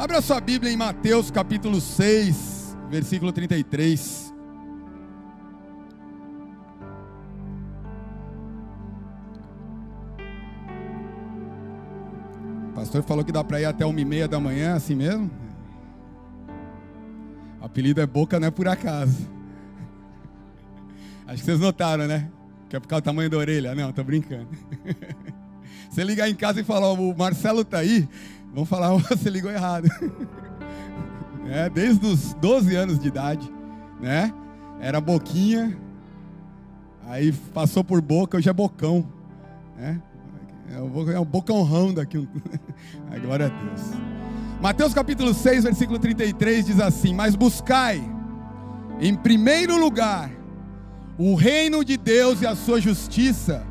Abra sua Bíblia em Mateus capítulo 6, versículo 33. O pastor falou que dá para ir até uma e meia da manhã, assim mesmo? O apelido é Boca, não é por acaso. Acho que vocês notaram, né? Que é por causa do tamanho da orelha. Não, tô brincando. Você ligar em casa e falar, o Marcelo tá aí, vão falar, você ligou errado. É, desde os 12 anos de idade, né? Era boquinha, aí passou por boca, hoje é bocão, né? É um bocão daqui. glória a Deus. Mateus capítulo 6, versículo 33 diz assim: Mas buscai, em primeiro lugar, o reino de Deus e a sua justiça,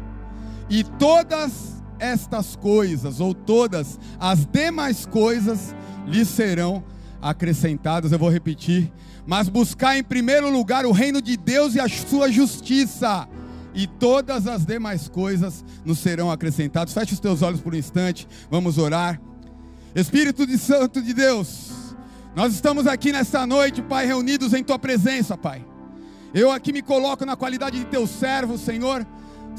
e todas estas coisas, ou todas as demais coisas, lhes serão acrescentadas. Eu vou repetir. Mas buscar em primeiro lugar o reino de Deus e a sua justiça, e todas as demais coisas nos serão acrescentadas. Feche os teus olhos por um instante, vamos orar. Espírito de Santo de Deus, nós estamos aqui nesta noite, Pai, reunidos em tua presença, Pai. Eu aqui me coloco na qualidade de teu servo, Senhor,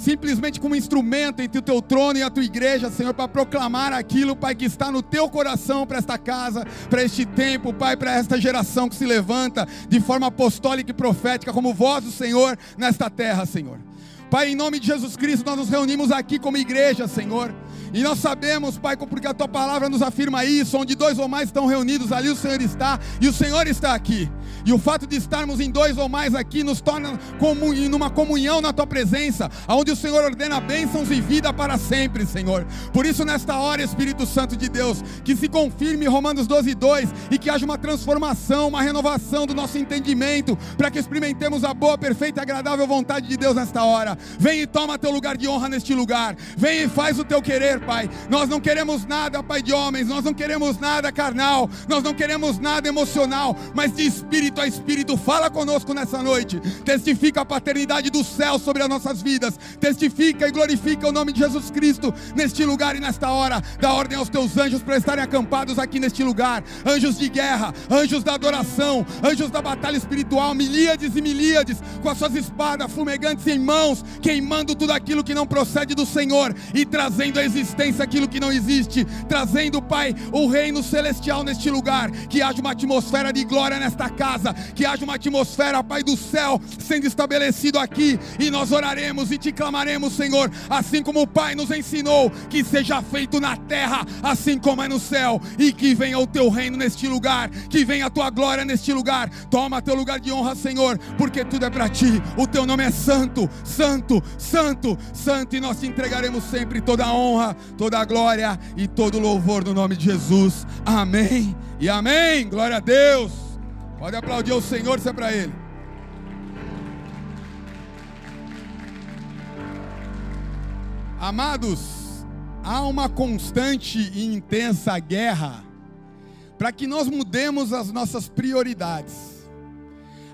simplesmente como instrumento entre o teu trono e a tua igreja, Senhor, para proclamar aquilo, Pai, que está no teu coração para esta casa, para este tempo, Pai, para esta geração que se levanta de forma apostólica e profética, como voz do Senhor nesta terra, Senhor. Pai, em nome de Jesus Cristo, nós nos reunimos aqui como igreja, Senhor. E nós sabemos, Pai, porque a tua palavra nos afirma isso, onde dois ou mais estão reunidos, ali o Senhor está, e o Senhor está aqui. E o fato de estarmos em dois ou mais aqui nos torna numa comunhão na tua presença, onde o Senhor ordena bênçãos e vida para sempre, Senhor. Por isso, nesta hora, Espírito Santo de Deus, que se confirme Romanos 12, 2 e que haja uma transformação, uma renovação do nosso entendimento, para que experimentemos a boa, perfeita e agradável vontade de Deus nesta hora. Vem e toma teu lugar de honra neste lugar. Vem e faz o teu querer, Pai. Nós não queremos nada, Pai, de homens, nós não queremos nada carnal, nós não queremos nada emocional, mas de espírito a espírito. Fala conosco nessa noite. Testifica a paternidade do céu sobre as nossas vidas. Testifica e glorifica o nome de Jesus Cristo neste lugar e nesta hora. Dá ordem aos teus anjos para estarem acampados aqui neste lugar. Anjos de guerra, anjos da adoração, anjos da batalha espiritual, milíades e milíades, com as suas espadas fumegantes em mãos, queimando tudo aquilo que não procede do Senhor e trazendo à existência aquilo que não existe, trazendo, Pai, o reino celestial neste lugar, que haja uma atmosfera de glória nesta casa, que haja uma atmosfera, Pai do céu, sendo estabelecido aqui, e nós oraremos e te clamaremos, Senhor, assim como o Pai nos ensinou, que seja feito na terra, assim como é no céu, e que venha o teu reino neste lugar, que venha a tua glória neste lugar. Toma teu lugar de honra, Senhor, porque tudo é para ti. O teu nome é santo, santo, santo, santo, e nós te entregaremos sempre toda a honra, toda a glória e todo o louvor no nome de Jesus. Amém. E amém. Glória a Deus. Pode aplaudir o Senhor, isso é para Ele. Amados, há uma constante e intensa guerra para que nós mudemos as nossas prioridades.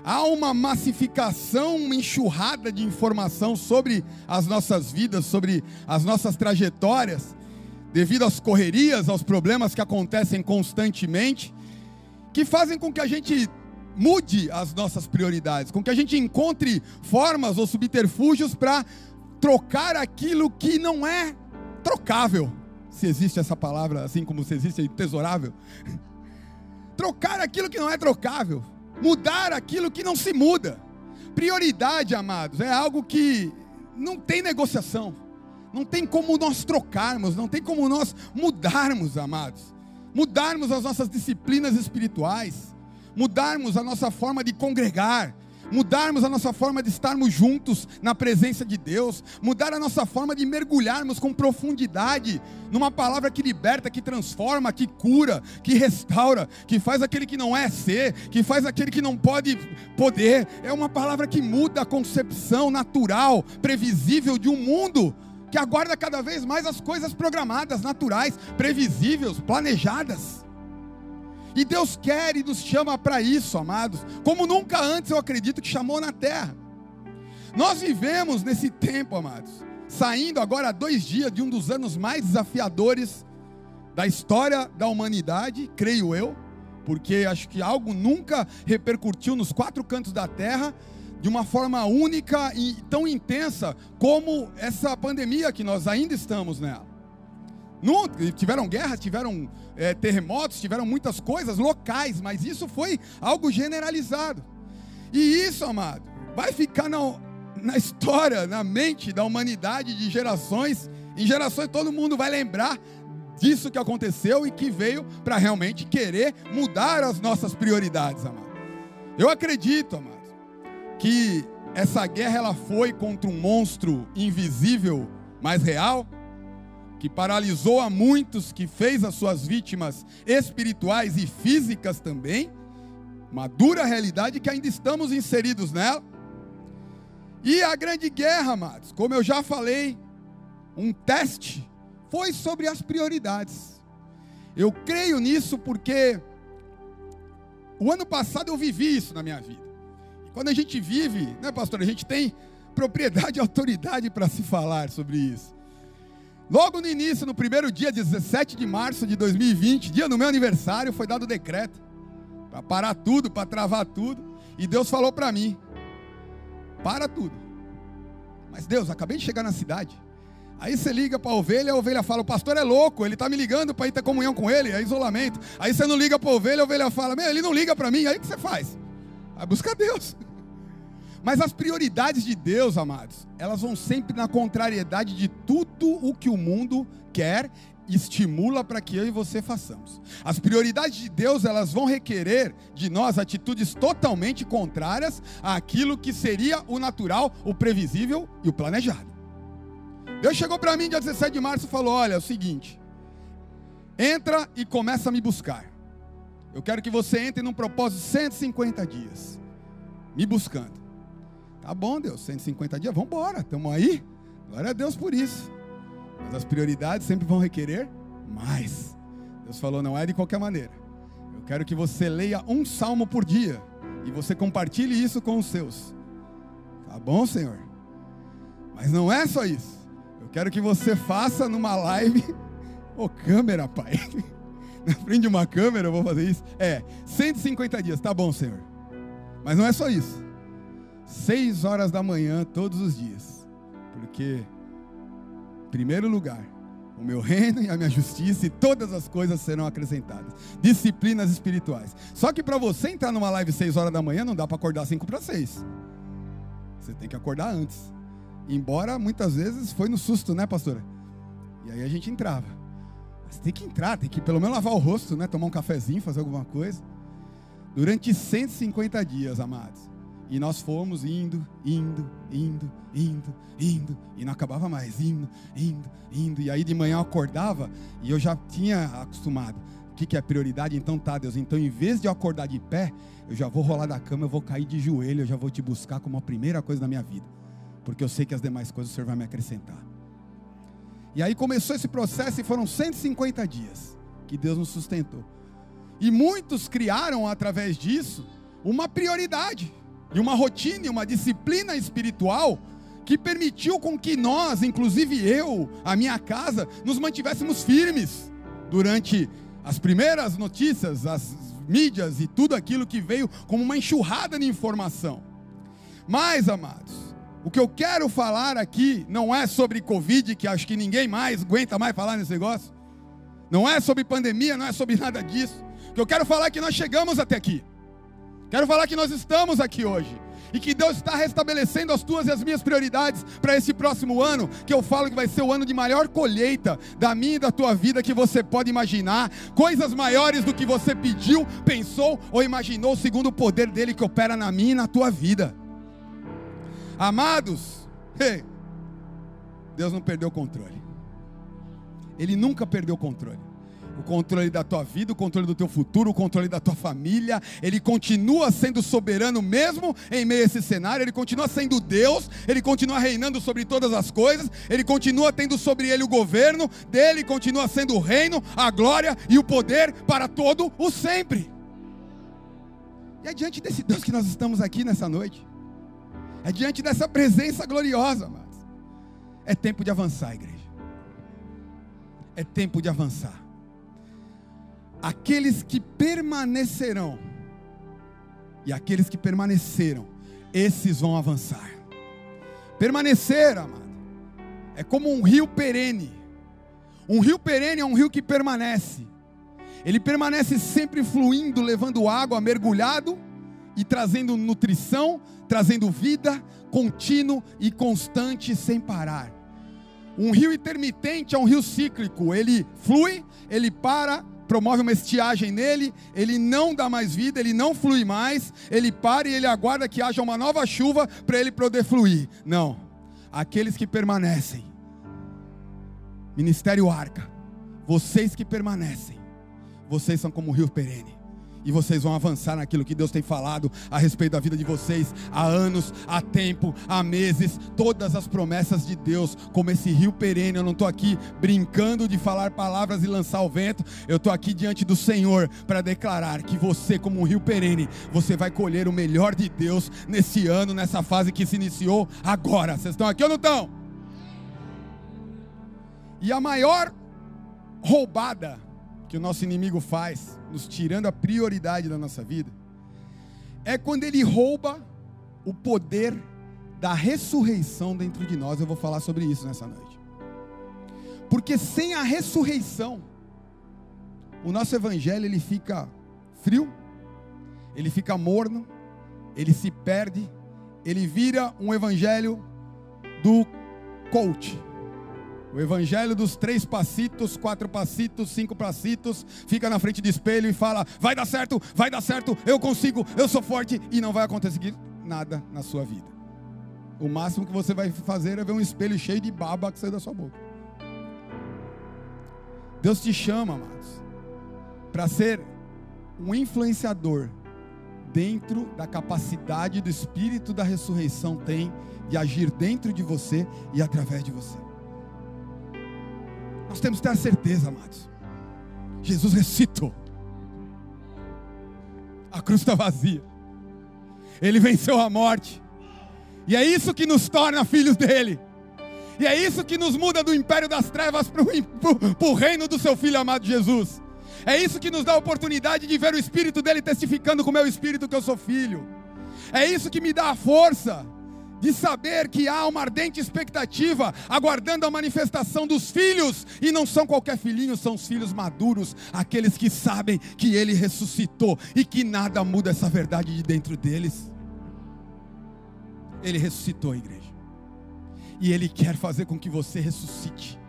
Há uma massificação, uma enxurrada de informação sobre as nossas vidas, sobre as nossas trajetórias, devido às correrias, aos problemas que acontecem constantemente, que fazem com que a gente mude as nossas prioridades, com que a gente encontre formas ou subterfúgios para trocar aquilo que não é trocável, se existe essa palavra, assim como se existe tesourável. Trocar aquilo que não é trocável, mudar aquilo que não se muda. Prioridade, amados, é algo que não tem negociação, não tem como nós trocarmos, não tem como nós mudarmos, amados, mudarmos as nossas disciplinas espirituais. Mudarmos a nossa forma de congregar, mudarmos a nossa forma de estarmos juntos na presença de Deus, mudar a nossa forma de mergulharmos com profundidade numa palavra que liberta, que transforma, que cura, que restaura, que faz aquele que não é ser, que faz aquele que não pode poder. É uma palavra que muda a concepção natural, previsível de um mundo que aguarda cada vez mais as coisas programadas, naturais, previsíveis, planejadas. E Deus quer e nos chama para isso, amados, como nunca antes eu acredito que chamou na terra. Nós vivemos nesse tempo, amados, saindo agora há dois dias de um dos anos mais desafiadores da história da humanidade, creio eu, porque acho que algo nunca repercutiu nos quatro cantos da terra de uma forma única e tão intensa como essa pandemia que nós ainda estamos nela. Não, tiveram guerras, tiveram é, terremotos, tiveram muitas coisas locais, mas isso foi algo generalizado. E isso, amado, vai ficar na, na história, na mente da humanidade de gerações em gerações. Todo mundo vai lembrar disso que aconteceu e que veio para realmente querer mudar as nossas prioridades, amado. Eu acredito, amado, que essa guerra ela foi contra um monstro invisível, mas real que paralisou a muitos, que fez as suas vítimas espirituais e físicas também, uma dura realidade que ainda estamos inseridos nela. E a grande guerra, amados, como eu já falei, um teste foi sobre as prioridades. Eu creio nisso porque o ano passado eu vivi isso na minha vida. Quando a gente vive, né, pastor, a gente tem propriedade e autoridade para se falar sobre isso. Logo no início, no primeiro dia, 17 de março de 2020, dia do meu aniversário, foi dado o decreto para parar tudo, para travar tudo. E Deus falou para mim: para tudo. Mas Deus, acabei de chegar na cidade. Aí você liga para a ovelha, a ovelha fala: o pastor é louco, ele está me ligando para ir ter comunhão com ele, é isolamento. Aí você não liga para a ovelha, a ovelha fala: meu, ele não liga para mim. Aí o que você faz? Vai buscar Deus. Mas as prioridades de Deus, amados, elas vão sempre na contrariedade de tudo o que o mundo quer estimula para que eu e você façamos. As prioridades de Deus, elas vão requerer de nós atitudes totalmente contrárias àquilo que seria o natural, o previsível e o planejado. Deus chegou para mim dia 17 de março e falou: "Olha, é o seguinte, entra e começa a me buscar. Eu quero que você entre num propósito de 150 dias, me buscando. Tá bom, Deus, 150 dias, vamos embora, estamos aí. Glória a Deus por isso. Mas as prioridades sempre vão requerer mais. Deus falou, não é de qualquer maneira. Eu quero que você leia um salmo por dia e você compartilhe isso com os seus. Tá bom, Senhor? Mas não é só isso. Eu quero que você faça numa live. Ô, oh, câmera, pai. Na frente de uma câmera eu vou fazer isso. É, 150 dias, tá bom, Senhor. Mas não é só isso seis horas da manhã todos os dias, porque, em primeiro lugar, o meu reino e a minha justiça e todas as coisas serão acrescentadas. Disciplinas espirituais. Só que para você entrar numa live seis horas da manhã não dá para acordar cinco para seis. Você tem que acordar antes. Embora muitas vezes foi no susto, né, pastora? E aí a gente entrava. Mas tem que entrar, tem que pelo menos lavar o rosto, né, tomar um cafezinho, fazer alguma coisa. Durante 150 dias, amados. E nós fomos indo, indo, indo, indo, indo, e não acabava mais, indo, indo, indo. E aí de manhã eu acordava e eu já tinha acostumado. O que, que é prioridade? Então tá, Deus. Então em vez de eu acordar de pé, eu já vou rolar da cama, eu vou cair de joelho, eu já vou te buscar como a primeira coisa da minha vida. Porque eu sei que as demais coisas o Senhor vai me acrescentar. E aí começou esse processo e foram 150 dias que Deus nos sustentou. E muitos criaram através disso uma prioridade e uma rotina uma disciplina espiritual que permitiu com que nós, inclusive eu, a minha casa, nos mantivéssemos firmes durante as primeiras notícias, as mídias e tudo aquilo que veio como uma enxurrada de informação. Mas, amados, o que eu quero falar aqui não é sobre Covid, que acho que ninguém mais aguenta mais falar nesse negócio. Não é sobre pandemia, não é sobre nada disso. O que eu quero falar é que nós chegamos até aqui. Quero falar que nós estamos aqui hoje e que Deus está restabelecendo as tuas e as minhas prioridades para esse próximo ano, que eu falo que vai ser o ano de maior colheita da minha e da tua vida que você pode imaginar, coisas maiores do que você pediu, pensou ou imaginou, segundo o poder dele que opera na minha e na tua vida. Amados, Deus não perdeu o controle. Ele nunca perdeu o controle o controle da tua vida, o controle do teu futuro, o controle da tua família. Ele continua sendo soberano mesmo em meio a esse cenário. Ele continua sendo Deus, ele continua reinando sobre todas as coisas, ele continua tendo sobre ele o governo dele, continua sendo o reino, a glória e o poder para todo o sempre. E é diante desse Deus que nós estamos aqui nessa noite. É diante dessa presença gloriosa, mas é tempo de avançar, igreja. É tempo de avançar. Aqueles que permanecerão, e aqueles que permaneceram, esses vão avançar. Permanecer, amado, é como um rio perene. Um rio perene é um rio que permanece. Ele permanece sempre fluindo, levando água, mergulhado e trazendo nutrição, trazendo vida, contínuo e constante sem parar. Um rio intermitente é um rio cíclico, ele flui, ele para, promove uma estiagem nele, ele não dá mais vida, ele não flui mais, ele para e ele aguarda que haja uma nova chuva para ele poder fluir. Não, aqueles que permanecem, Ministério Arca, vocês que permanecem, vocês são como o rio perene e vocês vão avançar naquilo que Deus tem falado a respeito da vida de vocês há anos, há tempo, há meses, todas as promessas de Deus, como esse rio perene. Eu não estou aqui brincando de falar palavras e lançar o vento, eu estou aqui diante do Senhor para declarar que você, como um rio perene, você vai colher o melhor de Deus nesse ano, nessa fase que se iniciou agora. Vocês estão aqui ou não estão? E a maior roubada que o nosso inimigo faz, nos tirando a prioridade da nossa vida, é quando ele rouba o poder da ressurreição dentro de nós. Eu vou falar sobre isso nessa noite. Porque sem a ressurreição, o nosso evangelho ele fica frio, ele fica morno, ele se perde, ele vira um evangelho do coach. O evangelho dos três passitos, quatro passitos, cinco passitos, fica na frente do espelho e fala: vai dar certo, vai dar certo, eu consigo, eu sou forte, e não vai acontecer nada na sua vida. O máximo que você vai fazer é ver um espelho cheio de baba que sai da sua boca. Deus te chama, amados, para ser um influenciador dentro da capacidade do Espírito da ressurreição tem de agir dentro de você e através de você. Nós temos que ter a certeza, amados. Jesus ressuscitou. A cruz está vazia. Ele venceu a morte. E é isso que nos torna filhos dele. E é isso que nos muda do império das trevas para o reino do seu filho amado Jesus. É isso que nos dá a oportunidade de ver o Espírito dele testificando com o meu espírito que eu sou filho. É isso que me dá a força de saber que há uma ardente expectativa aguardando a manifestação dos filhos, e não são qualquer filhinho, são os filhos maduros, aqueles que sabem que ele ressuscitou e que nada muda essa verdade de dentro deles. Ele ressuscitou, igreja, e ele quer fazer com que você ressuscite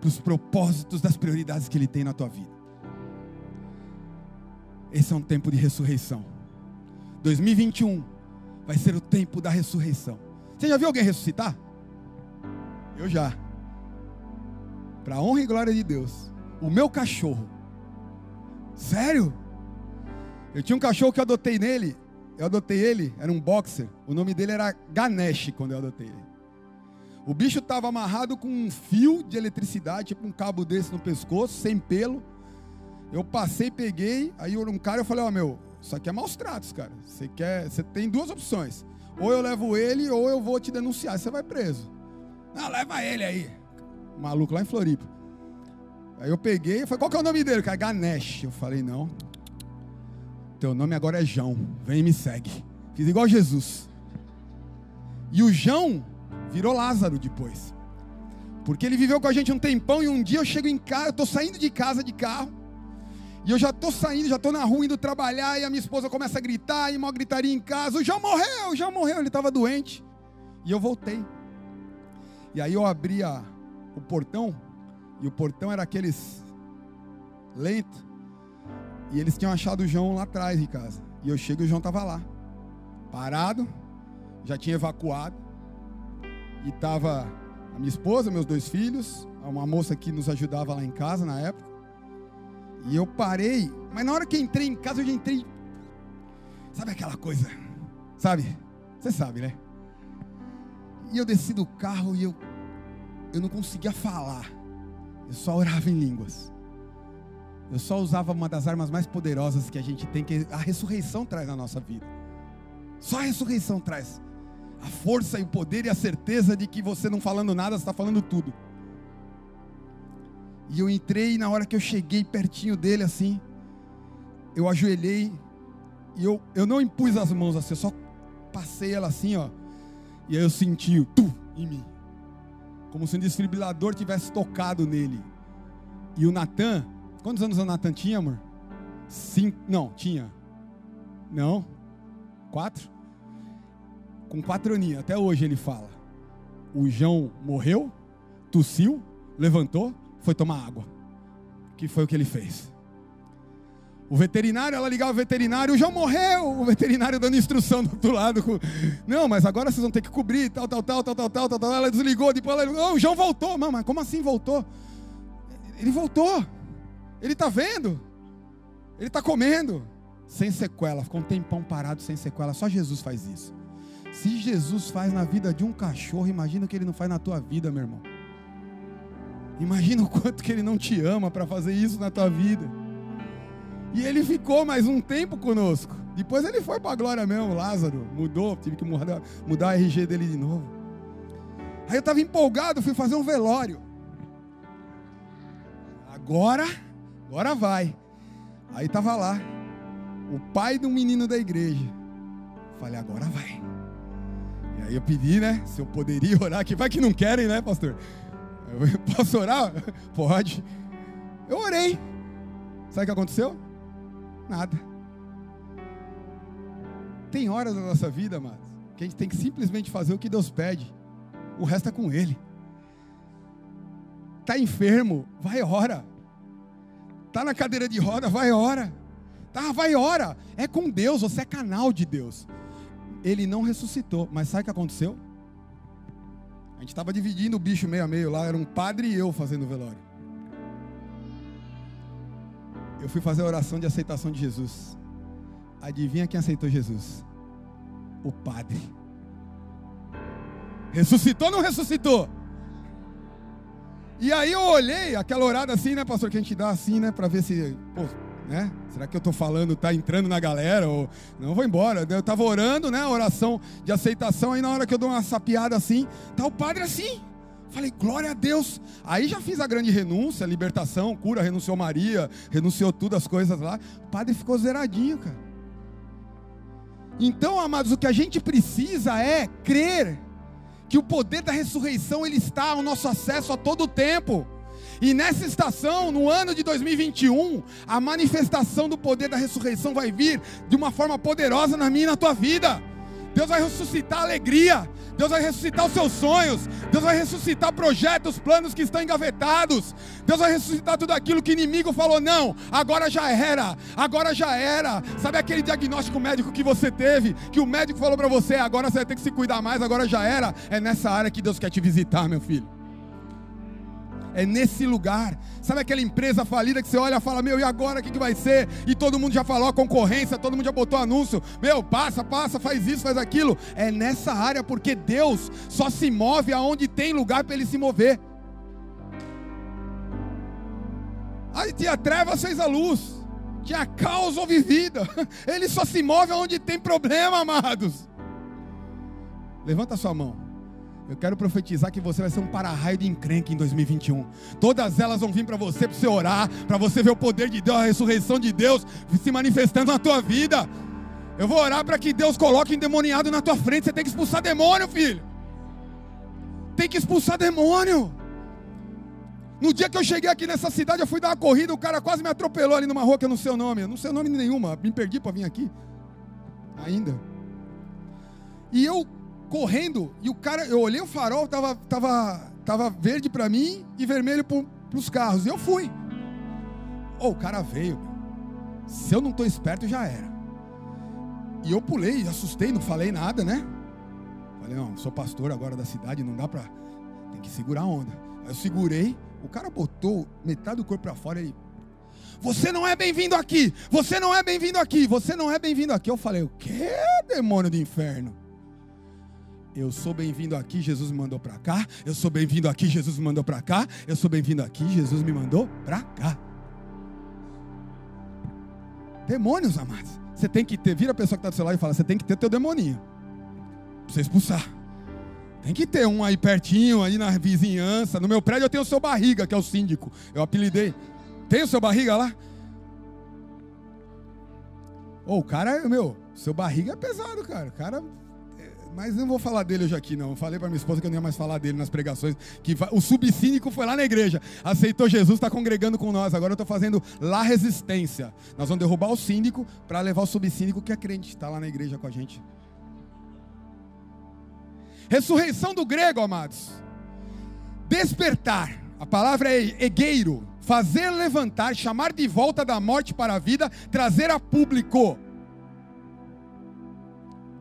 para os propósitos das prioridades que ele tem na tua vida. Esse é um tempo de ressurreição. 2021 vai ser o tempo da ressurreição. Você já viu alguém ressuscitar? Eu já. Para honra e glória de Deus. O meu cachorro. Sério? Eu tinha um cachorro que eu adotei nele. Eu adotei ele, era um boxer. O nome dele era Ganesh quando eu adotei ele. O bicho estava amarrado com um fio de eletricidade, tipo um cabo desse no pescoço, sem pelo. Eu passei, peguei, aí um cara eu falei, ó oh, meu, isso aqui é maus tratos, cara. Você quer, você tem duas opções. Ou eu levo ele, ou eu vou te denunciar. Você vai preso. Não, leva ele aí. maluco lá em Floripa. Aí eu peguei e falei, qual que é o nome dele? Cara, Ganesh. Eu falei, não. Teu nome agora é João. Vem e me segue. Fiz igual Jesus. E o João virou Lázaro depois. Porque ele viveu com a gente um tempão e um dia eu chego em casa, eu estou saindo de casa de carro. E eu já estou saindo, já estou na rua indo trabalhar, e a minha esposa começa a gritar, e uma gritaria em casa, já morreu, já morreu, ele estava doente. E eu voltei. E aí eu abri a, o portão, e o portão era aqueles lento. E eles tinham achado o João lá atrás de casa. E eu chego e o João estava lá. Parado, já tinha evacuado. E estava a minha esposa, meus dois filhos, uma moça que nos ajudava lá em casa na época. E eu parei, mas na hora que entrei em casa, eu já entrei. Sabe aquela coisa? Sabe? Você sabe, né? E eu desci do carro e eu, eu não conseguia falar. Eu só orava em línguas. Eu só usava uma das armas mais poderosas que a gente tem, que a ressurreição traz na nossa vida. Só a ressurreição traz a força e o poder e a certeza de que você não falando nada, está falando tudo. E eu entrei, e na hora que eu cheguei pertinho dele, assim, eu ajoelhei, e eu, eu não impus as mãos assim, eu só passei ela assim, ó. E aí eu senti o tu em mim. Como se um desfibrilador tivesse tocado nele. E o Natan, quantos anos o Natan tinha, amor? Cinco, não, tinha. Não? Quatro? Com quatro aninhos, até hoje ele fala. O João morreu, tossiu, levantou, foi tomar água. Que foi o que ele fez. O veterinário, ela ligava o veterinário, João morreu. O veterinário dando instrução do outro lado. Não, mas agora vocês vão ter que cobrir, tal, tal, tal, tal, tal, tal, tal. Ela desligou, depois ela. Oh, o João voltou. Mas como assim voltou? Ele voltou. Ele está vendo. Ele está comendo. Sem sequela. Ficou um tempão parado sem sequela. Só Jesus faz isso. Se Jesus faz na vida de um cachorro, imagina o que ele não faz na tua vida, meu irmão. Imagina o quanto que ele não te ama para fazer isso na tua vida. E ele ficou mais um tempo conosco. Depois ele foi para a glória mesmo, Lázaro. Mudou, tive que mudar, mudar a RG dele de novo. Aí eu estava empolgado, fui fazer um velório. Agora, agora vai. Aí estava lá, o pai do menino da igreja. Falei, agora vai. E aí eu pedi, né? Se eu poderia orar aqui. Vai que não querem, né, pastor? Eu posso orar? Pode. Eu orei. Sabe o que aconteceu? Nada. Tem horas na nossa vida, amados, que a gente tem que simplesmente fazer o que Deus pede. O resto é com Ele. Está enfermo, vai ora. Está na cadeira de roda, vai ora. Tá, vai ora. É com Deus, você é canal de Deus. Ele não ressuscitou, mas sabe o que aconteceu? A gente estava dividindo o bicho meio a meio lá, era um padre e eu fazendo o velório eu fui fazer a oração de aceitação de Jesus. Adivinha quem aceitou Jesus? O Padre. Ressuscitou ou não ressuscitou? E aí eu olhei, aquela orada assim, né, pastor, que a gente dá assim, né, para ver se, pô, né? Será que eu estou falando, tá entrando na galera ou não vou embora? Eu estava orando, né, oração de aceitação, aí na hora que eu dou uma sapiada assim, tá o padre assim. Falei, glória a Deus. Aí já fiz a grande renúncia, libertação, cura, renunciou Maria, renunciou tudo as coisas lá. O padre ficou zeradinho, cara. Então, amados, o que a gente precisa é crer que o poder da ressurreição ele está ao nosso acesso a todo o tempo. E nessa estação, no ano de 2021, a manifestação do poder da ressurreição vai vir de uma forma poderosa na minha e na tua vida. Deus vai ressuscitar a alegria, Deus vai ressuscitar os seus sonhos, Deus vai ressuscitar projetos, planos que estão engavetados, Deus vai ressuscitar tudo aquilo que o inimigo falou: não, agora já era, agora já era. Sabe aquele diagnóstico médico que você teve, que o médico falou para você: agora você vai ter que se cuidar mais, agora já era? É nessa área que Deus quer te visitar, meu filho é nesse lugar. Sabe aquela empresa falida que você olha e fala: Meu, e agora o que, que vai ser? E todo mundo já falou concorrência, todo mundo já botou anúncio. Meu, passa, passa, faz isso, faz aquilo. É nessa área, porque Deus só se move aonde tem lugar para ele se mover. Aí tinha trevas, fez a luz. Tinha caos ou vivida. Ele só se move aonde tem problema, amados. Levanta sua mão. Eu quero profetizar que você vai ser um para-raio de encrenque em 2021. Todas elas vão vir para você, para você orar, para você ver o poder de Deus, a ressurreição de Deus se manifestando na tua vida. Eu vou orar para que Deus coloque endemoniado na tua frente. Você tem que expulsar demônio, filho. Tem que expulsar demônio. No dia que eu cheguei aqui nessa cidade, eu fui dar uma corrida, o cara quase me atropelou ali numa rua que eu não sei o nome. Eu não sei o nome nenhuma, me perdi para vir aqui. Ainda. E eu correndo, e o cara, eu olhei o farol, tava, tava, tava verde para mim e vermelho para os carros. E eu fui. Oh, o cara veio. Se eu não estou esperto, já era. E eu pulei, assustei, não falei nada, né? Falei, não, sou pastor agora da cidade, não dá para. Tem que segurar a onda. Aí eu segurei, o cara botou metade do corpo para fora e. Você não é bem-vindo aqui! Você não é bem-vindo aqui! Você não é bem-vindo aqui! Eu falei, o quê, demônio do inferno? Eu sou bem-vindo aqui, Jesus me mandou para cá. Eu sou bem-vindo aqui, Jesus me mandou para cá. Eu sou bem-vindo aqui, Jesus me mandou para cá. Demônios, amados. Você tem que ter, vira a pessoa que está do seu lado e fala: você tem que ter teu demoninho. Para você expulsar. Tem que ter um aí pertinho, aí na vizinhança. No meu prédio eu tenho o seu barriga, que é o síndico. Eu apelidei. Tem o seu barriga lá? Ô, o cara, meu, seu barriga é pesado, cara. O cara. Mas não vou falar dele hoje aqui, não. Falei para minha esposa que eu não ia mais falar dele nas pregações. Que o subcínico foi lá na igreja, aceitou Jesus, está congregando com nós. Agora eu estou fazendo lá resistência. Nós vamos derrubar o síndico para levar o subcínico que é crente, está lá na igreja com a gente. Ressurreição do grego, amados. Despertar. A palavra é egueiro. Fazer levantar, chamar de volta da morte para a vida, trazer a público.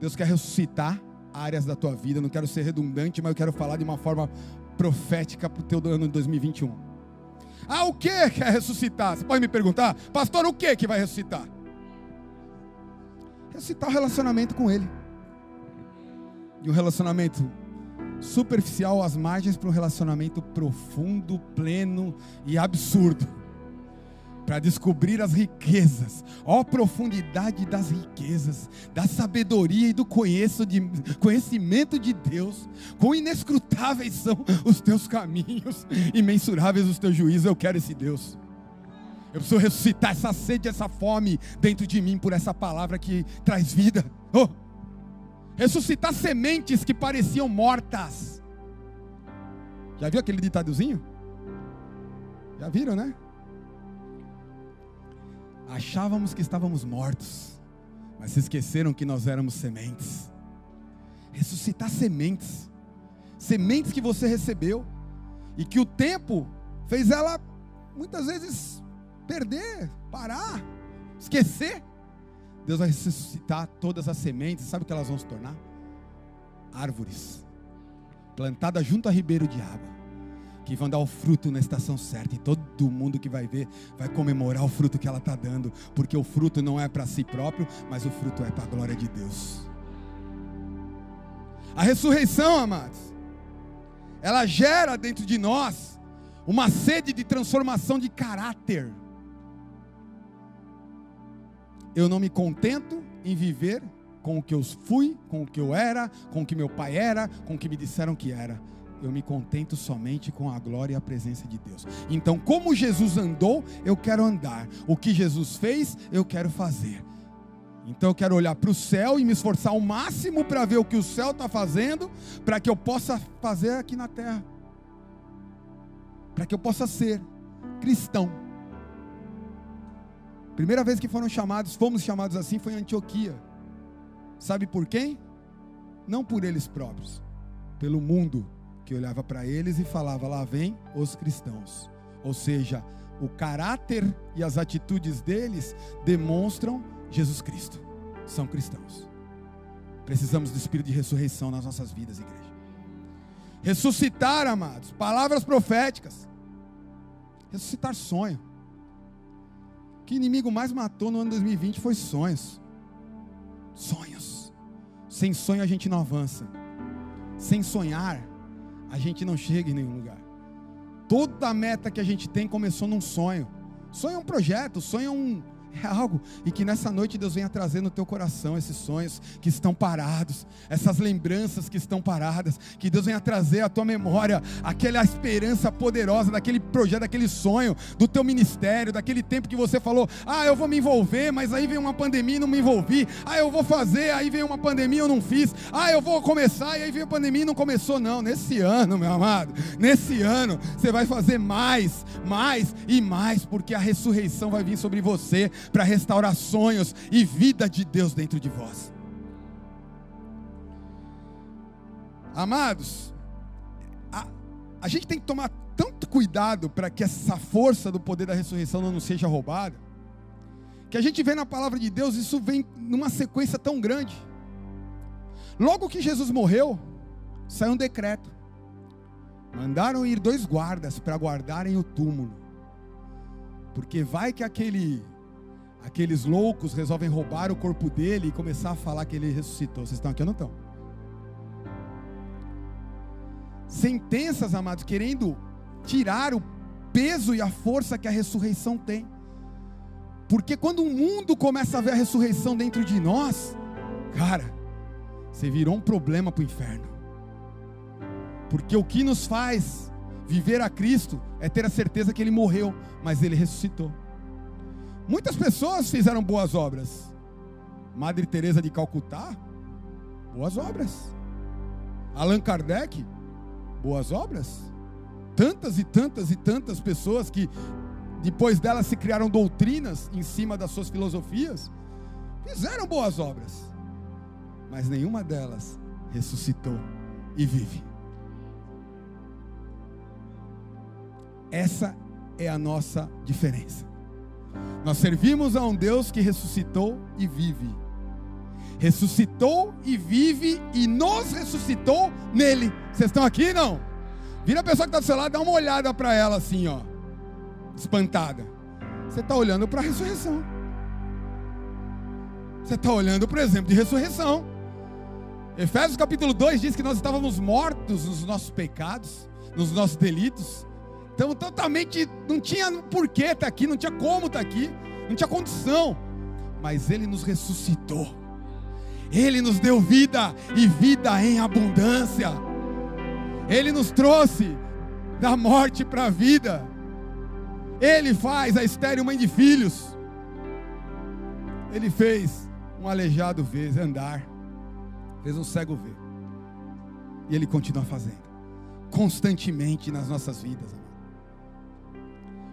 Deus quer ressuscitar áreas da tua vida. Não quero ser redundante, mas eu quero falar de uma forma profética para o teu ano de 2021. Ah, o que quer ressuscitar? Você pode me perguntar, pastor, o que que vai ressuscitar? Ressuscitar o relacionamento com Ele. De um relacionamento superficial às margens para um relacionamento profundo, pleno e absurdo. Para descobrir as riquezas, ó profundidade das riquezas, da sabedoria e do conhecimento de Deus, quão inescrutáveis são os teus caminhos, imensuráveis os teus juízos. Eu quero esse Deus. Eu preciso ressuscitar essa sede, essa fome dentro de mim por essa palavra que traz vida. Oh! ressuscitar sementes que pareciam mortas. Já viu aquele ditadozinho? Já viram, né? Achávamos que estávamos mortos, mas se esqueceram que nós éramos sementes. Ressuscitar sementes, sementes que você recebeu e que o tempo fez ela muitas vezes perder, parar, esquecer. Deus vai ressuscitar todas as sementes, sabe o que elas vão se tornar? Árvores, plantadas junto a ribeiro de água, que vão dar o fruto na estação certa, e todo mundo que vai ver vai comemorar o fruto que ela está dando, porque o fruto não é para si próprio, mas o fruto é para a glória de Deus. A ressurreição, amados, ela gera dentro de nós uma sede de transformação de caráter. Eu não me contento em viver com o que eu fui, com o que eu era, com o que meu pai era, com o que me disseram que era. Eu me contento somente com a glória e a presença de Deus. Então, como Jesus andou, eu quero andar. O que Jesus fez, eu quero fazer. Então eu quero olhar para o céu e me esforçar ao máximo para ver o que o céu está fazendo, para que eu possa fazer aqui na terra. Para que eu possa ser cristão. Primeira vez que foram chamados, fomos chamados assim, foi em Antioquia. Sabe por quem? Não por eles próprios, pelo mundo que olhava para eles e falava: lá vem os cristãos. Ou seja, o caráter e as atitudes deles demonstram Jesus Cristo. São cristãos. Precisamos do espírito de ressurreição nas nossas vidas, igreja. Ressuscitar, amados, palavras proféticas. Ressuscitar sonho. Que inimigo mais matou no ano 2020 foi sonhos. Sonhos. Sem sonho a gente não avança. Sem sonhar, a gente não chega em nenhum lugar. Toda meta que a gente tem começou num sonho. Sonho é um projeto, sonho é um é algo e que nessa noite Deus venha trazer no teu coração esses sonhos que estão parados, essas lembranças que estão paradas, que Deus venha trazer à tua memória aquela esperança poderosa daquele projeto, daquele sonho, do teu ministério, daquele tempo que você falou: "Ah, eu vou me envolver, mas aí veio uma pandemia e não me envolvi. Ah, eu vou fazer, aí veio uma pandemia e eu não fiz. Ah, eu vou começar e aí veio a pandemia e não começou não. Nesse ano, meu amado, nesse ano você vai fazer mais, mais e mais, porque a ressurreição vai vir sobre você para restaurar sonhos e vida de Deus dentro de vós. Amados, a, a gente tem que tomar tanto cuidado para que essa força do poder da ressurreição não seja roubada, que a gente vê na palavra de Deus, isso vem numa sequência tão grande. Logo que Jesus morreu, saiu um decreto. Mandaram ir dois guardas para guardarem o túmulo. Porque vai que aquele aqueles loucos resolvem roubar o corpo dele e começar a falar que ele ressuscitou. Vocês estão aqui ou não estão? Sentenças, amados, querendo tirar o peso e a força que a ressurreição tem. Porque quando o mundo começa a ver a ressurreição dentro de nós, cara, você virou um problema para o inferno. Porque o que nos faz viver a Cristo é ter a certeza que ele morreu, mas ele ressuscitou. Muitas pessoas fizeram boas obras. Madre Teresa de Calcutá, boas obras. Allan Kardec, boas obras. Tantas e tantas e tantas pessoas que depois delas se criaram doutrinas em cima das suas filosofias, fizeram boas obras. Mas nenhuma delas ressuscitou e vive. Essa é a nossa diferença. Nós servimos a um Deus que ressuscitou e vive. Ressuscitou e vive e nos ressuscitou nele. Vocês estão aqui não? Vira a pessoa que está do seu lado, dá uma olhada para ela assim, ó, espantada. Você está olhando para a ressurreição. Você está olhando para o exemplo de ressurreição. Efésios capítulo 2 diz que nós estávamos mortos nos nossos pecados, nos nossos delitos. Então, totalmente, não tinha porquê estar tá aqui, não tinha como estar tá aqui, não tinha condição. Mas Ele nos ressuscitou. Ele nos deu vida e vida em abundância. Ele nos trouxe da morte para a vida. Ele faz a estéreo mãe de filhos. Ele fez um aleijado ver, andar. Fez um cego ver. E ele continua fazendo. Constantemente nas nossas vidas.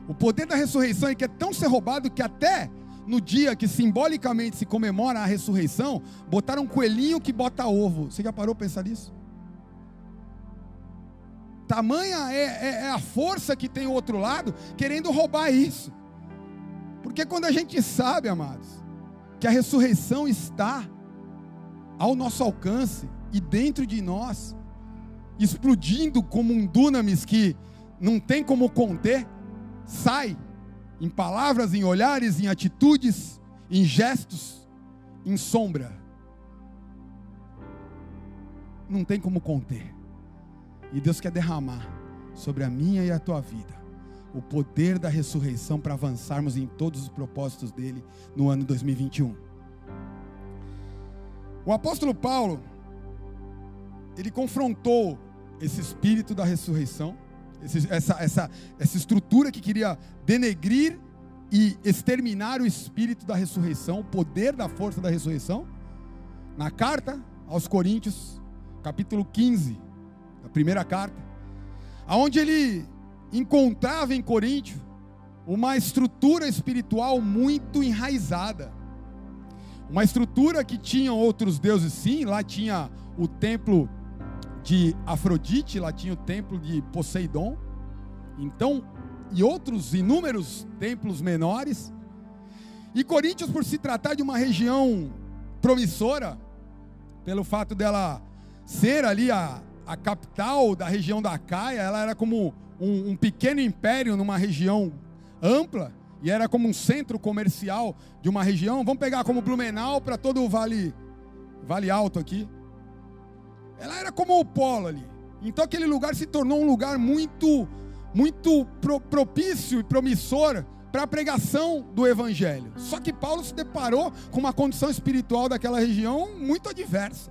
O poder da ressurreição é que é tão ser roubado que até no dia que simbolicamente se comemora a ressurreição, botaram um coelhinho que bota ovo. Você já parou para pensar nisso? Tamanha é, é, é, a força que tem o outro lado querendo roubar isso. Porque quando a gente sabe, amados, que a ressurreição está ao nosso alcance e dentro de nós, explodindo como um dunamis que não tem como conter, sai em palavras, em olhares, em atitudes, em gestos, em sombra. Não tem como conter. E Deus quer derramar sobre a minha e a tua vida o poder da ressurreição para avançarmos em todos os propósitos dele no ano 2021. O apóstolo Paulo, ele confrontou esse espírito da ressurreição essa, essa, essa estrutura que queria denegrir e exterminar o espírito da ressurreição, o poder da força da ressurreição, na carta aos Coríntios, capítulo 15, a primeira carta, aonde ele encontrava em Coríntio uma estrutura espiritual muito enraizada. Uma estrutura que tinha outros deuses, sim, lá tinha o templo de Afrodite, lá tinha o templo de Poseidon. Então, e outros inúmeros templos menores. E Coríntios, por se tratar de uma região promissora, pelo fato dela ser ali a, a capital da região da Caia, ela era como um, um pequeno império numa região ampla, e era como um centro comercial de uma região. Vamos pegar como Blumenau para todo o Vale, vale Alto aqui. Ela era como o polo ali. Então aquele lugar se tornou um lugar muito, muito pro, propício e promissor para a pregação do evangelho. Só que Paulo se deparou com uma condição espiritual daquela região muito adversa.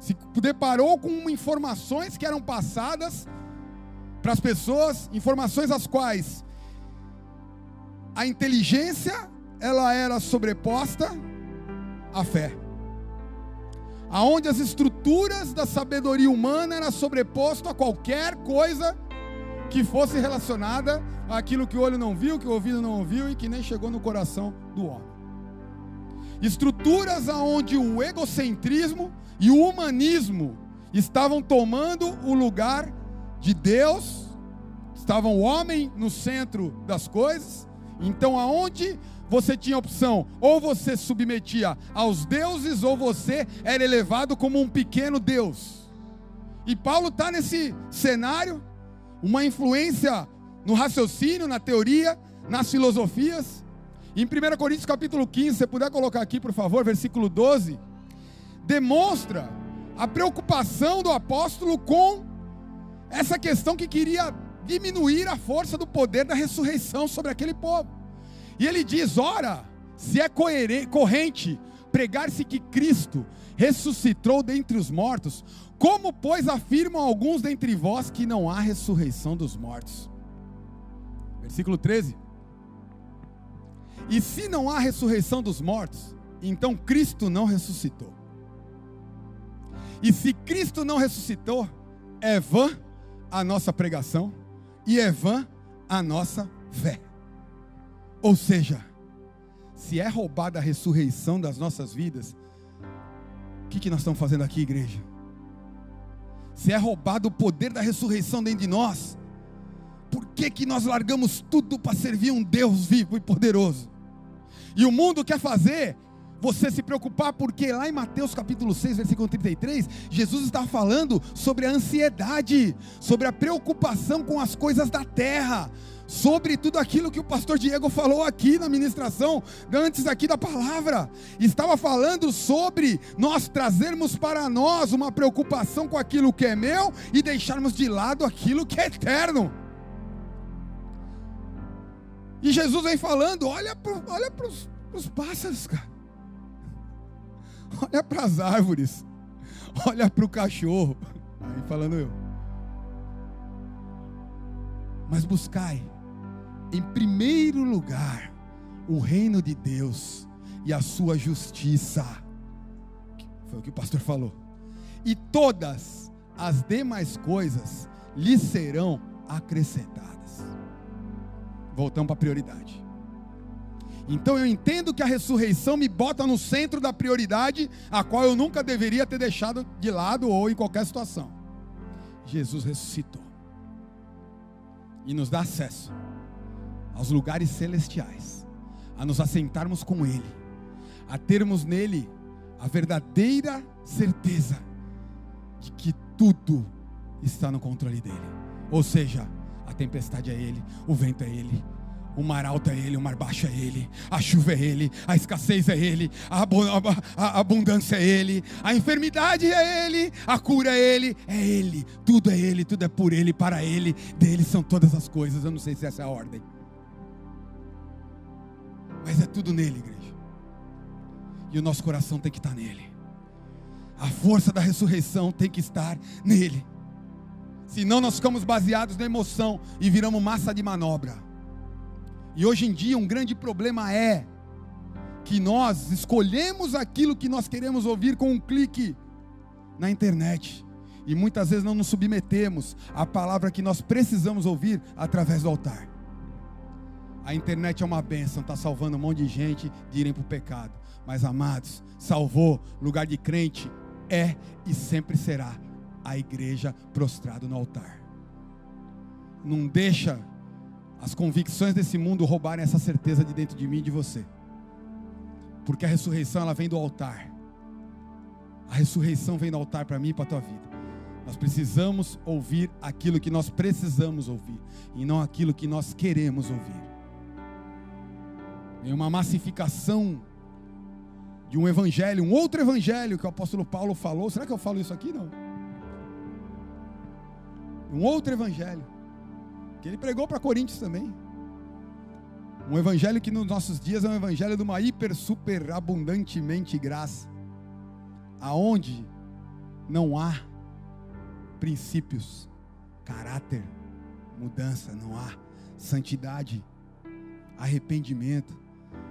Se deparou com informações que eram passadas para as pessoas, informações as quais a inteligência ela era sobreposta à fé aonde as estruturas da sabedoria humana era sobreposto a qualquer coisa que fosse relacionada àquilo que o olho não viu, que o ouvido não ouviu e que nem chegou no coração do homem. Estruturas aonde o egocentrismo e o humanismo estavam tomando o lugar de Deus, estavam o homem no centro das coisas. Então, aonde você tinha opção, ou você submetia aos deuses, ou você era elevado como um pequeno Deus. E Paulo está nesse cenário, uma influência no raciocínio, na teoria, nas filosofias. Em 1 Coríntios capítulo 15, se você puder colocar aqui, por favor, versículo 12, demonstra a preocupação do apóstolo com essa questão que queria diminuir a força do poder da ressurreição sobre aquele povo. E ele diz: ora, se é corrente pregar-se que Cristo ressuscitou dentre os mortos, como, pois, afirmam alguns dentre vós que não há ressurreição dos mortos? Versículo 13. E se não há ressurreição dos mortos, então Cristo não ressuscitou. E se Cristo não ressuscitou, é vã a nossa pregação e é vã a nossa fé. Ou seja, se é roubada a ressurreição das nossas vidas, o que, que nós estamos fazendo aqui, igreja? Se é roubado o poder da ressurreição dentro de nós, por que, que nós largamos tudo para servir um Deus vivo e poderoso? E o mundo quer fazer você se preocupar, porque lá em Mateus capítulo 6, versículo 33, Jesus está falando sobre a ansiedade, sobre a preocupação com as coisas da terra, sobre tudo aquilo que o pastor Diego falou aqui na ministração, antes aqui da palavra. Estava falando sobre nós trazermos para nós uma preocupação com aquilo que é meu e deixarmos de lado aquilo que é eterno. E Jesus vem falando: olha para olha os pássaros, cara. Olha para as árvores. Olha para o cachorro. Aí falando eu. Mas buscai, em primeiro lugar, o reino de Deus e a sua justiça. Foi o que o pastor falou. E todas as demais coisas lhe serão acrescentadas voltamos para a prioridade. Então eu entendo que a ressurreição me bota no centro da prioridade, a qual eu nunca deveria ter deixado de lado ou em qualquer situação. Jesus ressuscitou e nos dá acesso aos lugares celestiais, a nos assentarmos com Ele, a termos nele a verdadeira certeza de que tudo está no controle dele. Ou seja, a tempestade é Ele, o vento é Ele, o mar alto é Ele, o mar baixo é Ele, a chuva é Ele, a escassez é Ele, a, abundância é Ele, a enfermidade é Ele, a cura é Ele, é Ele, tudo é Ele, tudo é por Ele, para Ele, dele são todas as coisas. Eu não sei se essa é a ordem, mas é tudo nele, igreja. E o nosso coração tem que estar nele. A força da ressurreição tem que estar nele. Senão nós ficamos baseados na emoção e viramos massa de manobra. E hoje em dia um grande problema é que nós escolhemos aquilo que nós queremos ouvir com um clique na internet. E muitas vezes não nos submetemos à palavra que nós precisamos ouvir através do altar. A internet é uma bênção, está salvando um monte de gente de irem para o pecado. Mas amados, salvou lugar de crente, é e sempre será a igreja prostrado no altar. Não deixa as convicções desse mundo roubarem essa certeza de dentro de mim e de você. Porque a ressurreição ela vem do altar. A ressurreição vem do altar para mim e para a tua vida. Nós precisamos ouvir aquilo que nós precisamos ouvir e não aquilo que nós queremos ouvir. Tem uma massificação de um evangelho, um outro evangelho que o apóstolo Paulo falou. Será que eu falo isso aqui? Não um outro evangelho, que ele pregou para Coríntios também. Um evangelho que nos nossos dias é um evangelho de uma hiper, super abundantemente graça, aonde não há princípios, caráter, mudança, não há santidade, arrependimento,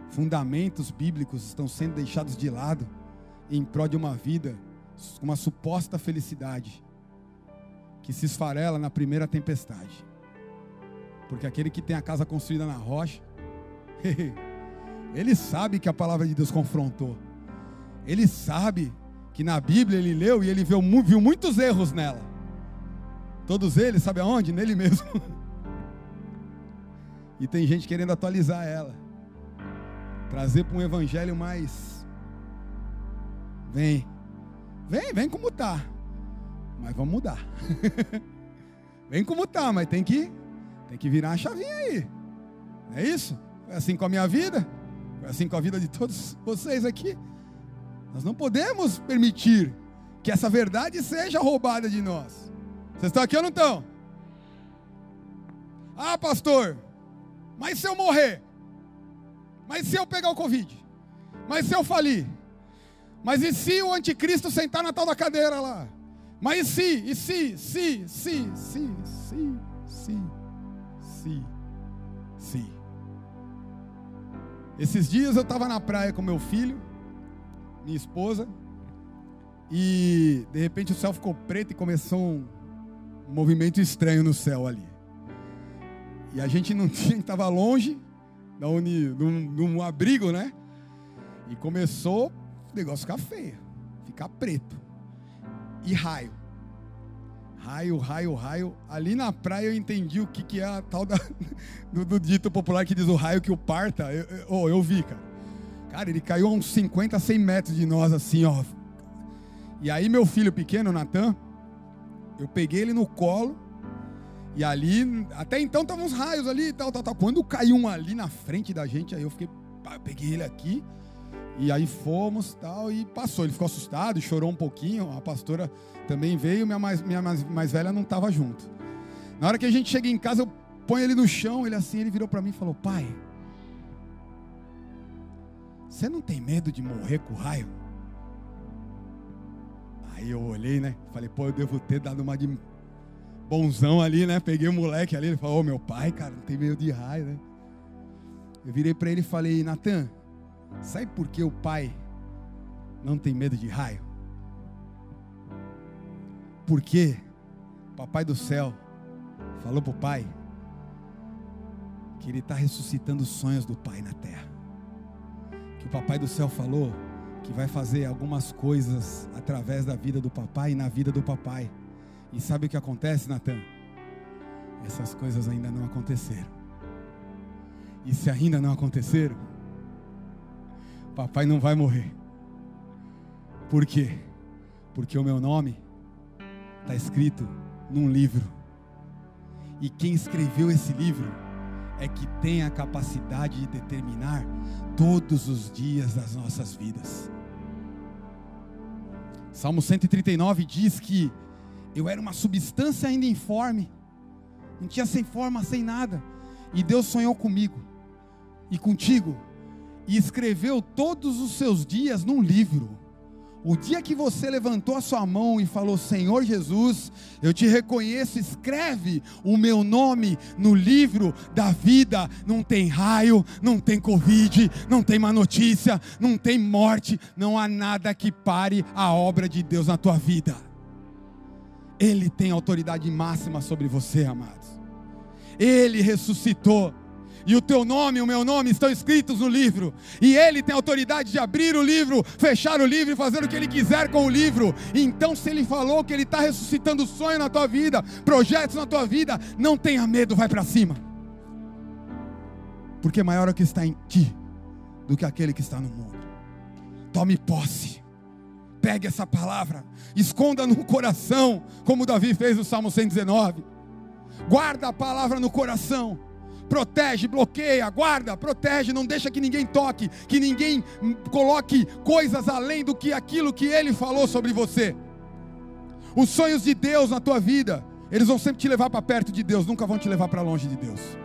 fundamentos bíblicos estão sendo deixados de lado em prol de uma vida, uma suposta felicidade que se esfarela na primeira tempestade. Porque aquele que tem a casa construída na rocha, ele sabe que a palavra de Deus confrontou. Ele sabe que na Bíblia ele leu e ele viu, viu muitos erros nela. Todos eles, sabe aonde? Nele mesmo. e tem gente querendo atualizar ela. Trazer para um evangelho mais. Vem. Vem, vem como está mas vamos mudar. Vem como tá, mas tem que, tem que virar a chavinha aí. Não é isso? Foi assim com a minha vida, foi assim com a vida de todos vocês aqui. Nós não podemos permitir que essa verdade seja roubada de nós. Vocês estão aqui ou não estão? Ah, pastor, mas se eu morrer? Mas se eu pegar o Covid? Mas se eu falir? Mas e se o anticristo sentar na tal da cadeira lá? Mas e se, e se, se, se, se, se, Esses dias eu estava na praia com meu filho, minha esposa, e de repente o céu ficou preto e começou um, movimento estranho no céu ali. E a gente não tinha, estava longe, da de um abrigo, né? E começou o negócio ficar feio, ficar preto. E raio. Raio, raio, raio. Ali na praia eu entendi o que, que é a tal da, do, do, dito popular que diz o raio que o parta. Eu, eu, eu vi, cara. Cara, ele caiu a uns 50, 100 metros de nós, assim, ó. E aí, meu filho pequeno, Natan, eu peguei ele no colo. E ali, até então estavam uns raios ali e tal, tal, tal. Quando caiu um ali na frente da gente, aí eu fiquei, eu peguei ele aqui. E aí fomos tal, e passou. Ele ficou assustado, chorou um pouquinho. A pastora também veio, minha mais, minha mais, mais velha não estava junto. Na hora que a gente chega em casa, eu ponho ele no chão, ele assim, ele virou para mim e falou: Pai, você não tem medo de morrer com raio? Aí eu olhei, né? Falei, pô, eu devo ter dado uma de bonzão ali, né? Peguei o moleque ali, ele falou, ô oh, meu pai, cara, não tem medo de raio, né? Eu virei para ele e falei, Natan, sabe por que o pai não tem medo de raio? Porque Papai do céu falou para o pai que ele está ressuscitando os sonhos do pai na terra. Que o Papai do céu falou que vai fazer algumas coisas através da vida do papai e na vida do papai. E sabe o que acontece, Natan? Essas coisas ainda não aconteceram. E se ainda não aconteceram, papai não vai morrer. Por quê? Porque o meu nome está escrito num livro. E quem escreveu esse livro é que tem a capacidade de determinar todos os dias das nossas vidas. Salmo 139 diz que eu era uma substância ainda informe, não tinha sem forma, sem nada, e Deus sonhou comigo e contigo, e escreveu todos os seus dias num livro. O dia que você levantou a sua mão e falou: Senhor Jesus, eu te reconheço, escreve o meu nome no livro da vida. Não tem raio, não tem Covid, não tem má notícia, não tem morte, não há nada que pare a obra de Deus na tua vida. Ele tem autoridade máxima sobre você, amados. Ele ressuscitou e o teu nome e o meu nome estão escritos no livro, e ele tem autoridade de abrir o livro, fechar o livro e fazer o que ele quiser com o livro. Então, se ele falou que ele está ressuscitando sonho na tua vida, projetos na tua vida, não tenha medo, vai para cima, porque maior é o que está em ti do que aquele que está no mundo. Tome posse, pegue essa palavra, esconda no coração, como Davi fez no Salmo 119. Guarda a palavra no coração protege, bloqueia, guarda, protege, não deixa que ninguém toque, que ninguém coloque coisas além do que aquilo que ele falou sobre você. Os sonhos de Deus na tua vida, eles vão sempre te levar para perto de Deus, nunca vão te levar para longe de Deus.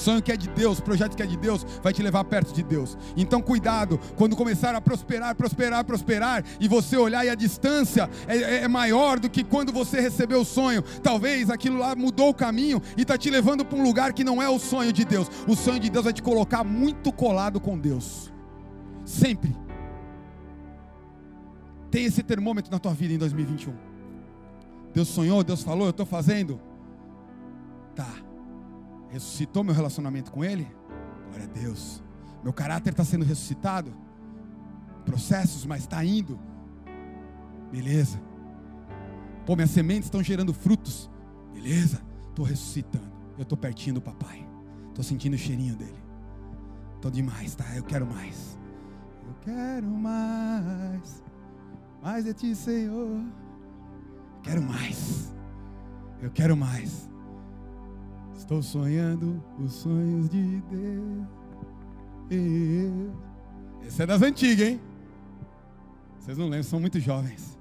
Sonho que é de Deus, projeto que é de Deus, vai te levar perto de Deus. Então, cuidado, quando começar a prosperar, prosperar, prosperar, e você olhar e a distância é, é, é maior do que quando você recebeu o sonho. Talvez aquilo lá mudou o caminho e está te levando para um lugar que não é o sonho de Deus. O sonho de Deus vai te colocar muito colado com Deus. Sempre. Tem esse termômetro na tua vida em 2021. Deus sonhou, Deus falou, eu estou fazendo. Tá ressuscitou meu relacionamento com Ele? Glória a Deus. Meu caráter está sendo ressuscitado? Processos, mas está indo. Beleza. Pô, minhas sementes estão gerando frutos. Beleza. Estou ressuscitando. Eu estou pertinho do papai. Estou sentindo o cheirinho dele. Estou demais, tá? Eu quero mais. Eu quero mais. Mais de ti, Senhor. Quero mais. Eu quero mais. Estou sonhando os sonhos de Deus. Esse é das antigas, hein? Vocês não lembram, são muito jovens.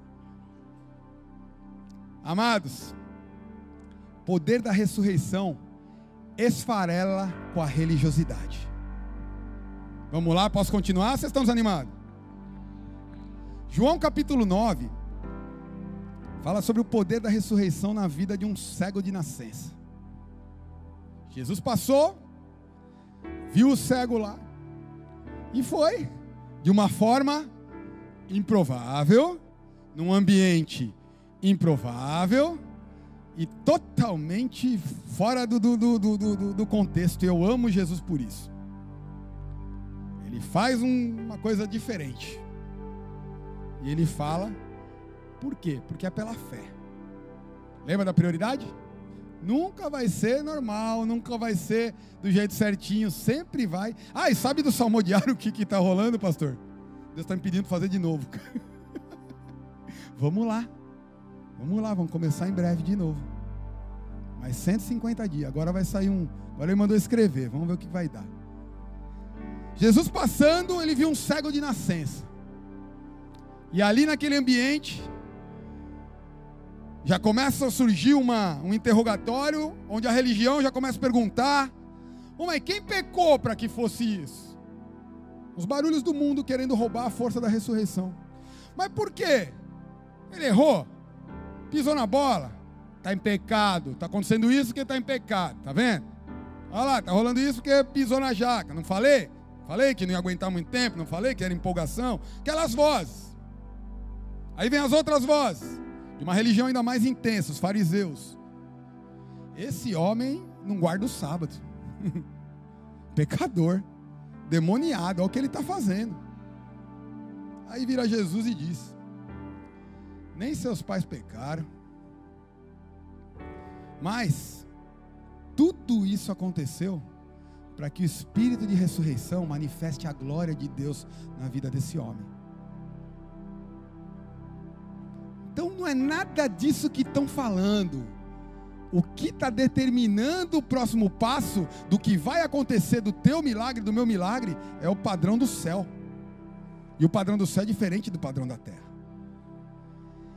Amados, poder da ressurreição esfarela com a religiosidade. Vamos lá, posso continuar? Vocês estão desanimados? João capítulo 9 fala sobre o poder da ressurreição na vida de um cego de nascença. Jesus passou, viu o cego lá e foi de uma forma improvável, num ambiente improvável e totalmente fora do, do, do, do, do contexto. Eu amo Jesus por isso. Ele faz um, uma coisa diferente. E ele fala, por quê? Porque é pela fé. Lembra da prioridade? Nunca vai ser normal, nunca vai ser do jeito certinho, sempre vai. Ah, e sabe do salmodiário o que está rolando, pastor? Deus está me pedindo para fazer de novo. vamos lá, vamos lá, vamos começar em breve de novo. Mas 150 dias, agora vai sair um. Agora ele mandou escrever, vamos ver o que vai dar. Jesus passando, ele viu um cego de nascença. E ali naquele ambiente, já começa a surgir uma, um interrogatório, onde a religião já começa a perguntar: oh, mas quem pecou para que fosse isso? Os barulhos do mundo querendo roubar a força da ressurreição. Mas por quê? Ele errou, pisou na bola, está em pecado. Está acontecendo isso porque está em pecado, tá vendo? Olha lá, está rolando isso porque pisou na jaca. Não falei? Falei que não ia aguentar muito tempo, não falei que era empolgação. Aquelas vozes. Aí vem as outras vozes, de uma religião ainda mais intensa, os fariseus. Esse homem não guarda o sábado. Pecador, demoniado, olha o que ele está fazendo. Aí vira Jesus e diz: Nem seus pais pecaram, mas tudo isso aconteceu para que o espírito de ressurreição manifeste a glória de Deus na vida desse homem. É nada disso que estão falando. O que está determinando o próximo passo do que vai acontecer do teu milagre, do meu milagre, é o padrão do céu. E o padrão do céu é diferente do padrão da terra.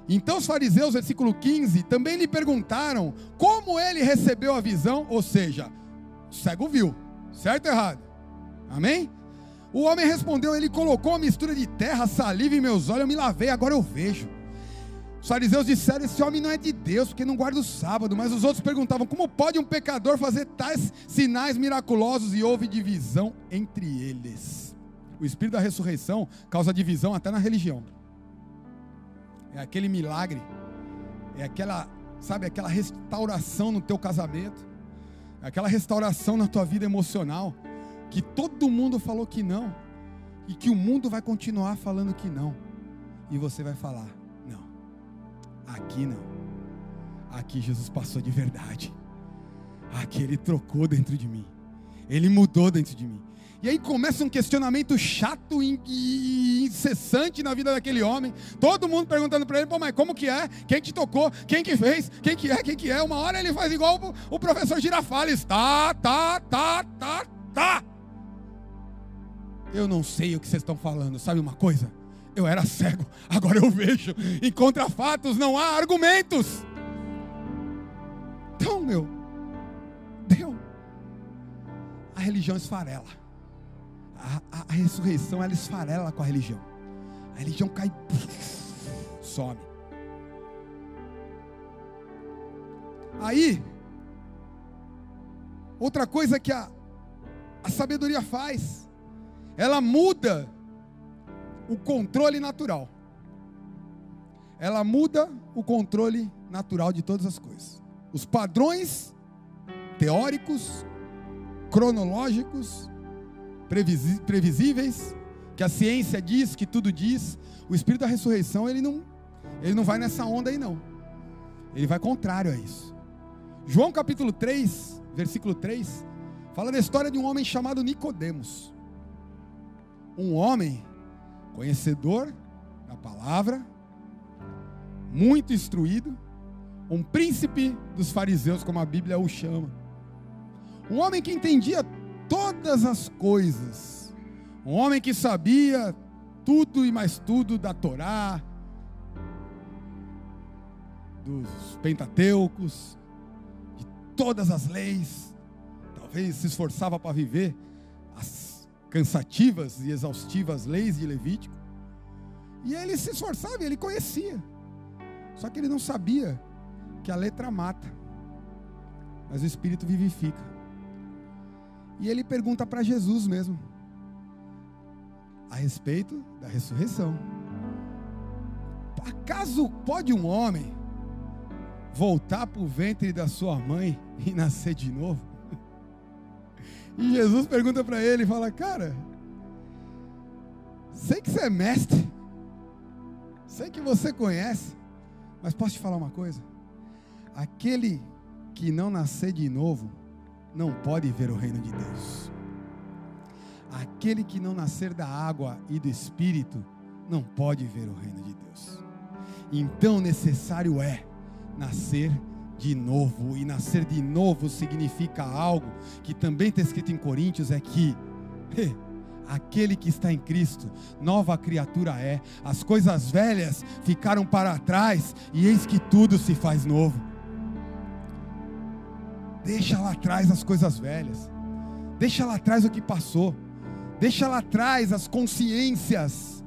Então os fariseus, versículo 15, também lhe perguntaram como ele recebeu a visão, ou seja, o cego viu, certo ou errado? Amém? O homem respondeu: Ele colocou uma mistura de terra, saliva em meus olhos, eu me lavei, agora eu vejo. Os fariseus disseram: Esse homem não é de Deus, porque não guarda o sábado. Mas os outros perguntavam: Como pode um pecador fazer tais sinais miraculosos? E houve divisão entre eles. O espírito da ressurreição causa divisão até na religião. É aquele milagre, é aquela, sabe, aquela restauração no teu casamento, é aquela restauração na tua vida emocional, que todo mundo falou que não, e que o mundo vai continuar falando que não, e você vai falar: Aqui não. Aqui Jesus passou de verdade. Aqui ele trocou dentro de mim. Ele mudou dentro de mim. E aí começa um questionamento chato e incessante na vida daquele homem. Todo mundo perguntando para ele, pô, mas como que é? Quem te tocou? Quem que fez? Quem que é? Quem que é? Uma hora ele faz igual o, professor Girafales. Tá, tá, tá, tá, tá. Eu não sei o que vocês estão falando. Sabe uma coisa? Eu era cego, agora eu vejo. Em contra fatos não há argumentos. Então, meu, deu. A religião esfarela. A, a, a ressurreição, ela esfarela com a religião. A religião cai, some. Aí, outra coisa que a, a sabedoria faz, ela muda o controle natural. Ela muda o controle natural de todas as coisas. Os padrões teóricos, cronológicos, previsíveis, que a ciência diz, que tudo diz, o espírito da ressurreição, ele não, ele não vai nessa onda aí não. Ele vai contrário a isso. João capítulo 3, versículo 3, fala da história de um homem chamado Nicodemos. Um homem conhecedor da palavra, muito instruído, um príncipe dos fariseus, como a Bíblia o chama. Um homem que entendia todas as coisas, um homem que sabia tudo e mais tudo da Torá, dos Pentateucos, de todas as leis, talvez se esforçava para viver as cansativas e exaustivas leis de Levítico. E ele se esforçava, ele conhecia. Só que ele não sabia que a letra mata, mas o espírito vivifica. E ele pergunta para Jesus mesmo a respeito da ressurreição. Acaso pode um homem voltar para o ventre da sua mãe e nascer de novo? E Jesus pergunta para ele e fala: Cara, sei que você é mestre, sei que você conhece, mas posso te falar uma coisa? Aquele que não nascer de novo não pode ver o reino de Deus. Aquele que não nascer da água e do espírito não pode ver o reino de Deus. Então necessário é nascer de novo. E nascer de novo significa algo que também está escrito em Coríntios: é que aquele que está em Cristo, nova criatura é. As coisas velhas ficaram para trás e eis que tudo se faz novo. Deixa lá atrás as coisas velhas. Deixa lá atrás o que passou. Deixa lá atrás as consciências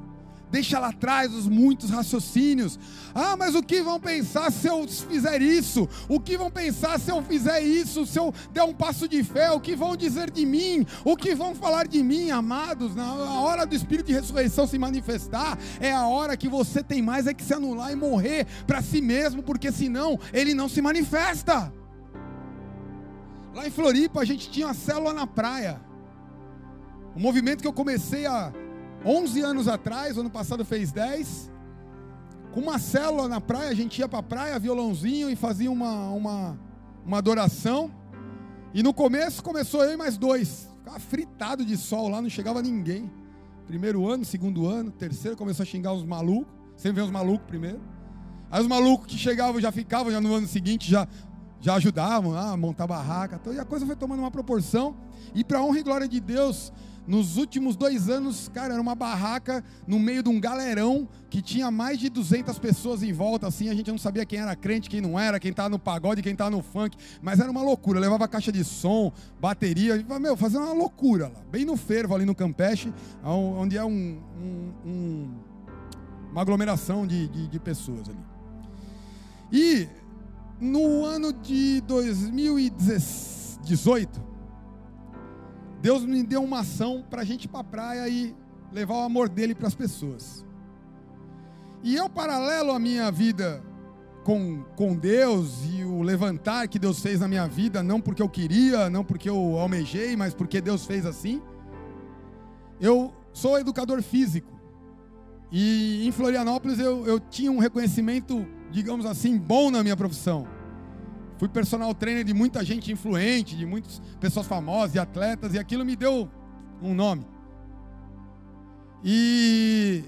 deixa lá atrás os muitos raciocínios. Ah, mas o que vão pensar se eu fizer isso? O que vão pensar se eu fizer isso? Se eu der um passo de fé? O que vão dizer de mim? O que vão falar de mim, amados? Na hora do Espírito de ressurreição se manifestar, é a hora que você tem mais é que se anular e morrer para si mesmo, porque senão ele não se manifesta. Lá em Floripa a gente tinha uma célula na praia. O movimento que eu comecei a 11 anos atrás, ano passado fez 10. Com uma célula na praia, a gente ia para a praia, violãozinho e fazia uma, uma, uma adoração. E no começo começou eu e mais dois. Ficava fritado de sol lá, não chegava ninguém. Primeiro ano, segundo ano, terceiro começou a xingar os malucos. Sempre vem os malucos primeiro. Aí os malucos que chegavam já ficavam, já no ano seguinte já, já ajudavam a montar barraca. E a coisa foi tomando uma proporção. E para honra e glória de Deus, nos últimos dois anos, cara, era uma barraca no meio de um galerão que tinha mais de 200 pessoas em volta, assim. A gente não sabia quem era crente, quem não era, quem estava no pagode, quem estava no funk. Mas era uma loucura. levava caixa de som, bateria. Meu, fazia uma loucura lá. Bem no fervo, ali no Campeche, onde é um, um, um, uma aglomeração de, de, de pessoas ali. E no ano de 2018 Deus me deu uma ação para a gente ir para a praia e levar o amor dele para as pessoas. E eu, paralelo à minha vida com, com Deus e o levantar que Deus fez na minha vida, não porque eu queria, não porque eu almejei, mas porque Deus fez assim, eu sou educador físico. E em Florianópolis eu, eu tinha um reconhecimento, digamos assim, bom na minha profissão. Fui personal trainer de muita gente influente, de muitas pessoas famosas e atletas, e aquilo me deu um nome. E,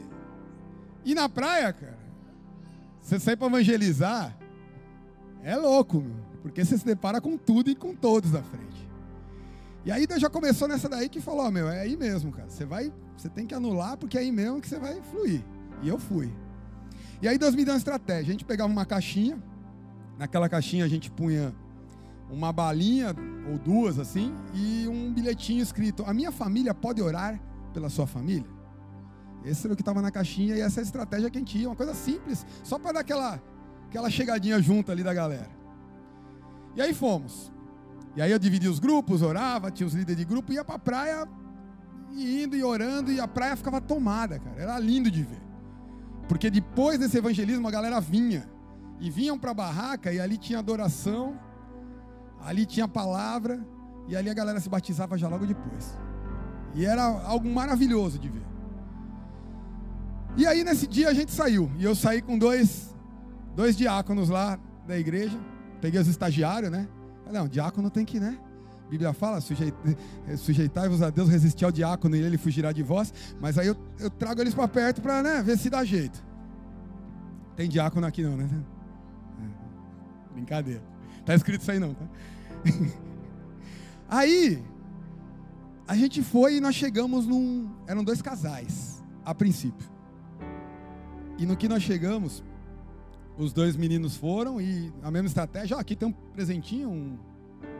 e na praia, cara, você sai para evangelizar, é louco, meu, porque você se depara com tudo e com todos à frente. E aí já começou nessa daí que falou, oh, meu, é aí mesmo, cara. Você vai, você tem que anular porque é aí mesmo que você vai fluir. E eu fui. E aí Deus me deu uma estratégia. A gente pegava uma caixinha, Naquela caixinha a gente punha uma balinha ou duas assim e um bilhetinho escrito: A minha família pode orar pela sua família? Esse era o que estava na caixinha e essa é a estratégia que a gente ia, uma coisa simples, só para dar aquela, aquela chegadinha junto ali da galera. E aí fomos. E aí eu dividia os grupos, orava, tinha os líderes de grupo, ia para a praia, e indo e orando, e a praia ficava tomada, cara. Era lindo de ver. Porque depois desse evangelismo a galera vinha e vinham para a barraca e ali tinha adoração, ali tinha palavra e ali a galera se batizava já logo depois. E era algo maravilhoso de ver. E aí nesse dia a gente saiu e eu saí com dois dois diáconos lá da igreja. Peguei os estagiários, né? Não, diácono tem que, né? A Bíblia fala, sujeitai-vos a Deus, resistir ao diácono e ele fugirá de vós. Mas aí eu, eu trago eles para perto para né, ver se dá jeito. Tem diácono aqui não, né? Brincadeira. Tá escrito isso aí não, tá? aí, a gente foi e nós chegamos num. Eram dois casais, a princípio. E no que nós chegamos, os dois meninos foram e a mesma estratégia, ó, aqui tem um presentinho, um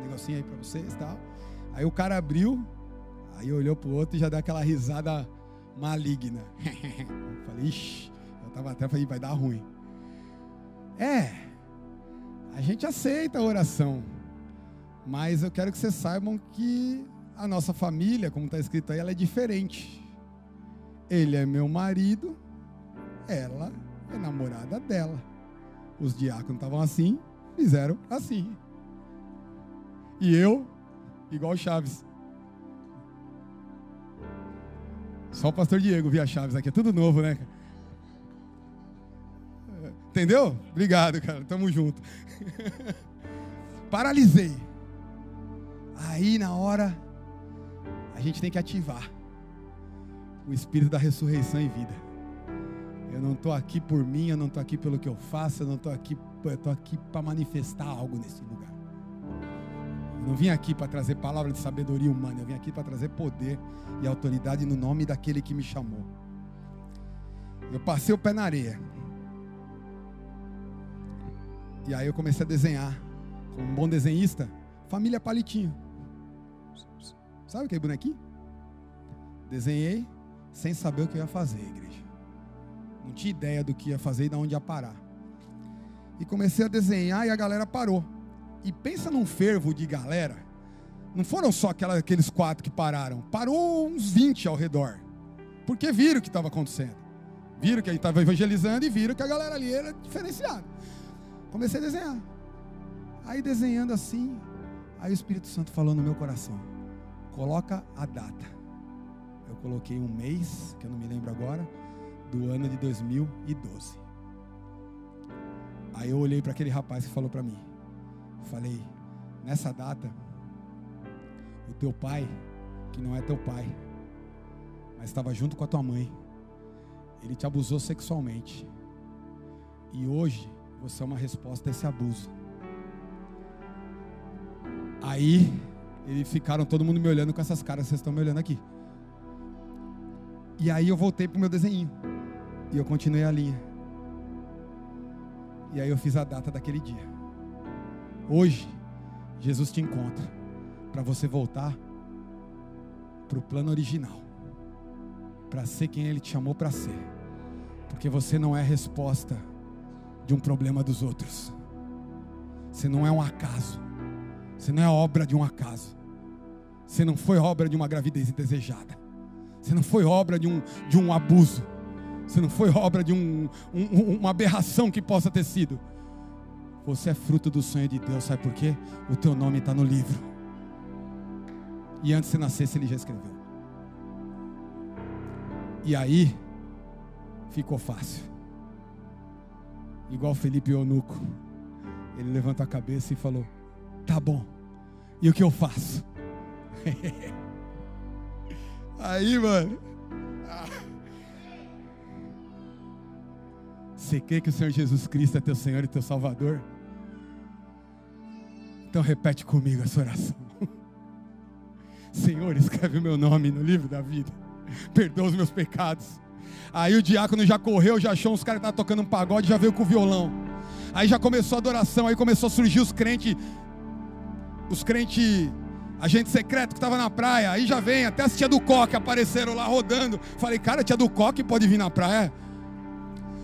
negocinho aí para vocês e tal. Aí o cara abriu, aí olhou pro outro e já deu aquela risada maligna. Eu falei, ixi, tava até falei, vai dar ruim. É, a gente aceita a oração, mas eu quero que vocês saibam que a nossa família, como está escrito aí, ela é diferente. Ele é meu marido, ela é namorada dela. Os diáconos estavam assim, fizeram assim. E eu, igual Chaves. Só o pastor Diego via Chaves aqui, é tudo novo, né? Entendeu? Obrigado, cara. Tamo junto. Paralisei. Aí na hora a gente tem que ativar o espírito da ressurreição e vida. Eu não estou aqui por mim, eu não estou aqui pelo que eu faço, eu não estou aqui, eu estou aqui para manifestar algo nesse lugar. Eu não vim aqui para trazer palavra de sabedoria humana, eu vim aqui para trazer poder e autoridade no nome daquele que me chamou. Eu passei o pé na areia. E aí eu comecei a desenhar, como um bom desenhista, família palitinho. Sabe aquele bonequinho? Desenhei sem saber o que ia fazer, igreja. Não tinha ideia do que ia fazer e de onde ia parar. E comecei a desenhar e a galera parou. E pensa num fervo de galera. Não foram só aqueles quatro que pararam. Parou uns 20 ao redor. Porque viram o que estava acontecendo. Viram que ele estava evangelizando e viram que a galera ali era diferenciada. Comecei a desenhar. Aí desenhando assim, aí o Espírito Santo falou no meu coração: coloca a data. Eu coloquei um mês, que eu não me lembro agora, do ano de 2012. Aí eu olhei para aquele rapaz que falou para mim. Falei: nessa data, o teu pai, que não é teu pai, mas estava junto com a tua mãe, ele te abusou sexualmente. E hoje você é uma resposta a esse abuso. Aí, eles ficaram todo mundo me olhando com essas caras vocês estão me olhando aqui. E aí eu voltei para o meu desenho. E eu continuei a linha. E aí eu fiz a data daquele dia. Hoje, Jesus te encontra para você voltar para o plano original. Para ser quem Ele te chamou para ser. Porque você não é resposta de um problema dos outros. Você não é um acaso. Você não é obra de um acaso. Você não foi obra de uma gravidez indesejada. Você não foi obra de um, de um abuso. Você não foi obra de um, um, uma aberração que possa ter sido. Você é fruto do sonho de Deus. Sabe por quê? O teu nome está no livro. E antes de você ele já escreveu. E aí, ficou fácil igual Felipe Eunuco. Ele levantou a cabeça e falou: Tá bom, e o que eu faço? Aí, mano. Você crê que o Senhor Jesus Cristo é teu Senhor e teu Salvador? Então repete comigo essa oração. Senhor, escreve o meu nome no livro da vida. Perdoa os meus pecados Aí o diácono já correu, já achou uns caras que estavam tocando um pagode, já veio com o violão. Aí já começou a adoração, aí começou a surgir os crentes, os crentes, agente secreto que estava na praia. Aí já vem, até as tia do coque apareceram lá rodando. Falei, cara, tia do coque pode vir na praia?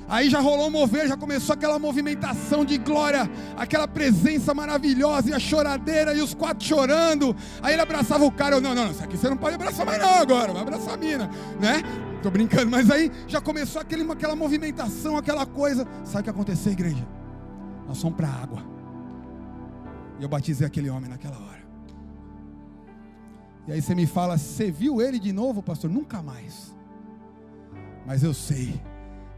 Aí já rolou um mover, já começou aquela movimentação de glória, aquela presença maravilhosa e a choradeira e os quatro chorando. Aí ele abraçava o cara, eu, não, não, isso aqui você não pode abraçar mais não agora, vai abraçar a mina, né? Tô brincando, mas aí já começou aquele, aquela movimentação, aquela coisa. Sabe o que aconteceu, igreja? Nós fomos para a água. E eu batizei aquele homem naquela hora. E aí você me fala, você viu ele de novo, pastor? Nunca mais. Mas eu sei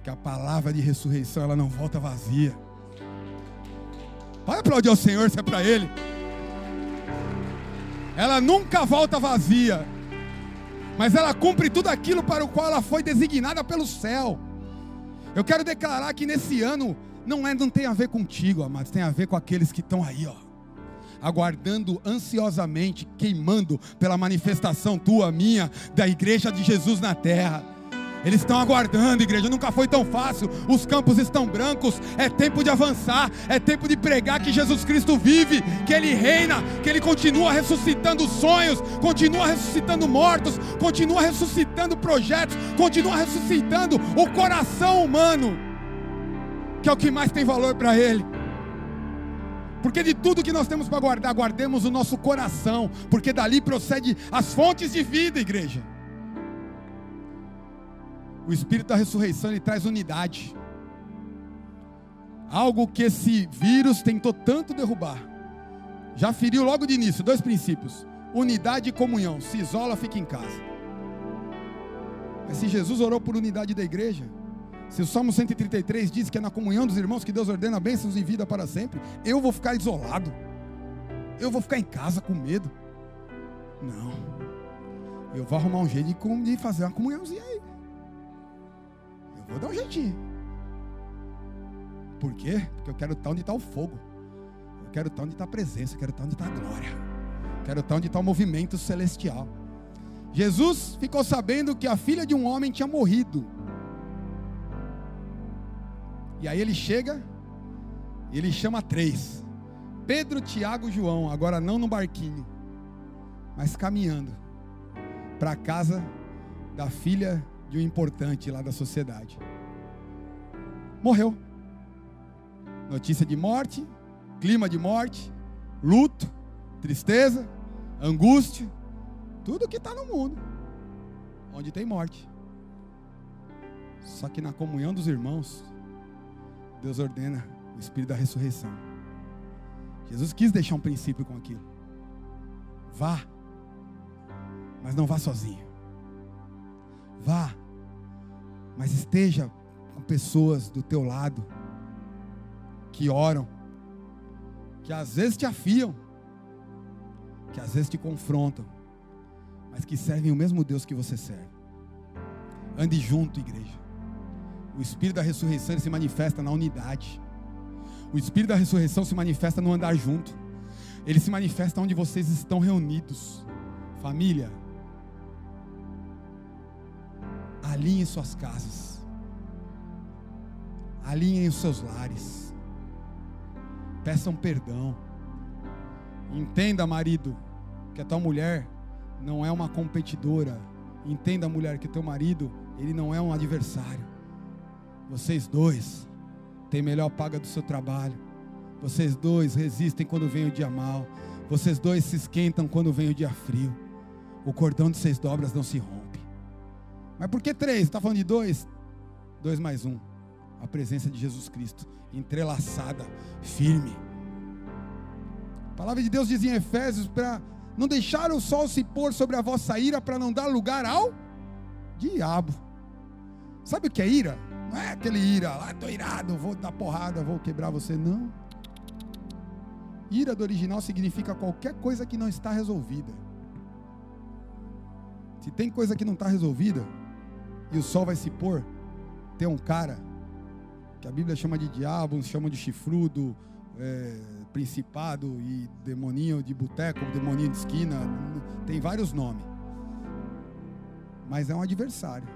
que a palavra de ressurreição ela não volta vazia. Pode aplaudir ao Senhor se é para Ele. Ela nunca volta vazia, mas ela cumpre tudo aquilo para o qual ela foi designada pelo céu. Eu quero declarar que nesse ano não é, não tem a ver contigo, amados, tem a ver com aqueles que estão aí, ó, aguardando ansiosamente, queimando pela manifestação tua, minha, da igreja de Jesus na terra. Eles estão aguardando, igreja. Nunca foi tão fácil. Os campos estão brancos. É tempo de avançar. É tempo de pregar que Jesus Cristo vive, que Ele reina, que Ele continua ressuscitando sonhos, continua ressuscitando mortos, continua ressuscitando projetos, continua ressuscitando o coração humano, que é o que mais tem valor para Ele. Porque de tudo que nós temos para guardar, guardemos o nosso coração, porque dali procede as fontes de vida, igreja. O Espírito da ressurreição ele traz unidade. Algo que esse vírus tentou tanto derrubar. Já feriu logo de início dois princípios: unidade e comunhão. Se isola, fica em casa. Mas se Jesus orou por unidade da igreja, se o Salmo 133 diz que é na comunhão dos irmãos que Deus ordena bênçãos e vida para sempre, eu vou ficar isolado. Eu vou ficar em casa com medo. Não. Eu vou arrumar um jeito de fazer uma comunhãozinha aí. Vou dar um jeitinho. Por quê? Porque eu quero estar onde está o fogo. Eu quero estar onde está a presença. Eu quero estar onde está a glória. Eu quero estar onde está o movimento celestial. Jesus ficou sabendo que a filha de um homem tinha morrido. E aí ele chega ele chama três: Pedro, Tiago e João. Agora não no barquinho, mas caminhando para a casa da filha de um importante lá da sociedade. Morreu. Notícia de morte, clima de morte, luto, tristeza, angústia, tudo que está no mundo, onde tem morte. Só que na comunhão dos irmãos, Deus ordena o Espírito da ressurreição. Jesus quis deixar um princípio com aquilo. Vá, mas não vá sozinho. Vá, mas esteja com pessoas do teu lado que oram, que às vezes te afiam, que às vezes te confrontam, mas que servem o mesmo Deus que você serve. Ande junto, igreja. O Espírito da ressurreição se manifesta na unidade. O Espírito da ressurreição se manifesta no andar junto. Ele se manifesta onde vocês estão reunidos. Família, Alinhem suas casas. Alinhem os seus lares. Peçam perdão. Entenda, marido, que a tua mulher não é uma competidora. Entenda, mulher, que teu marido, ele não é um adversário. Vocês dois têm melhor paga do seu trabalho. Vocês dois resistem quando vem o dia mal. Vocês dois se esquentam quando vem o dia frio. O cordão de seis dobras não se rompe. Mas por que três? Está falando de dois? Dois mais um. A presença de Jesus Cristo, entrelaçada, firme. A palavra de Deus diz em Efésios para não deixar o sol se pôr sobre a vossa ira, para não dar lugar ao diabo. Sabe o que é ira? Não é aquele ira, lá estou irado, vou dar porrada, vou quebrar você. Não. Ira do original significa qualquer coisa que não está resolvida. Se tem coisa que não está resolvida, e o sol vai se pôr, tem um cara que a Bíblia chama de diabo, chama de chifrudo, é, principado e demoninho de boteco, demoninho de esquina, tem vários nomes. Mas é um adversário.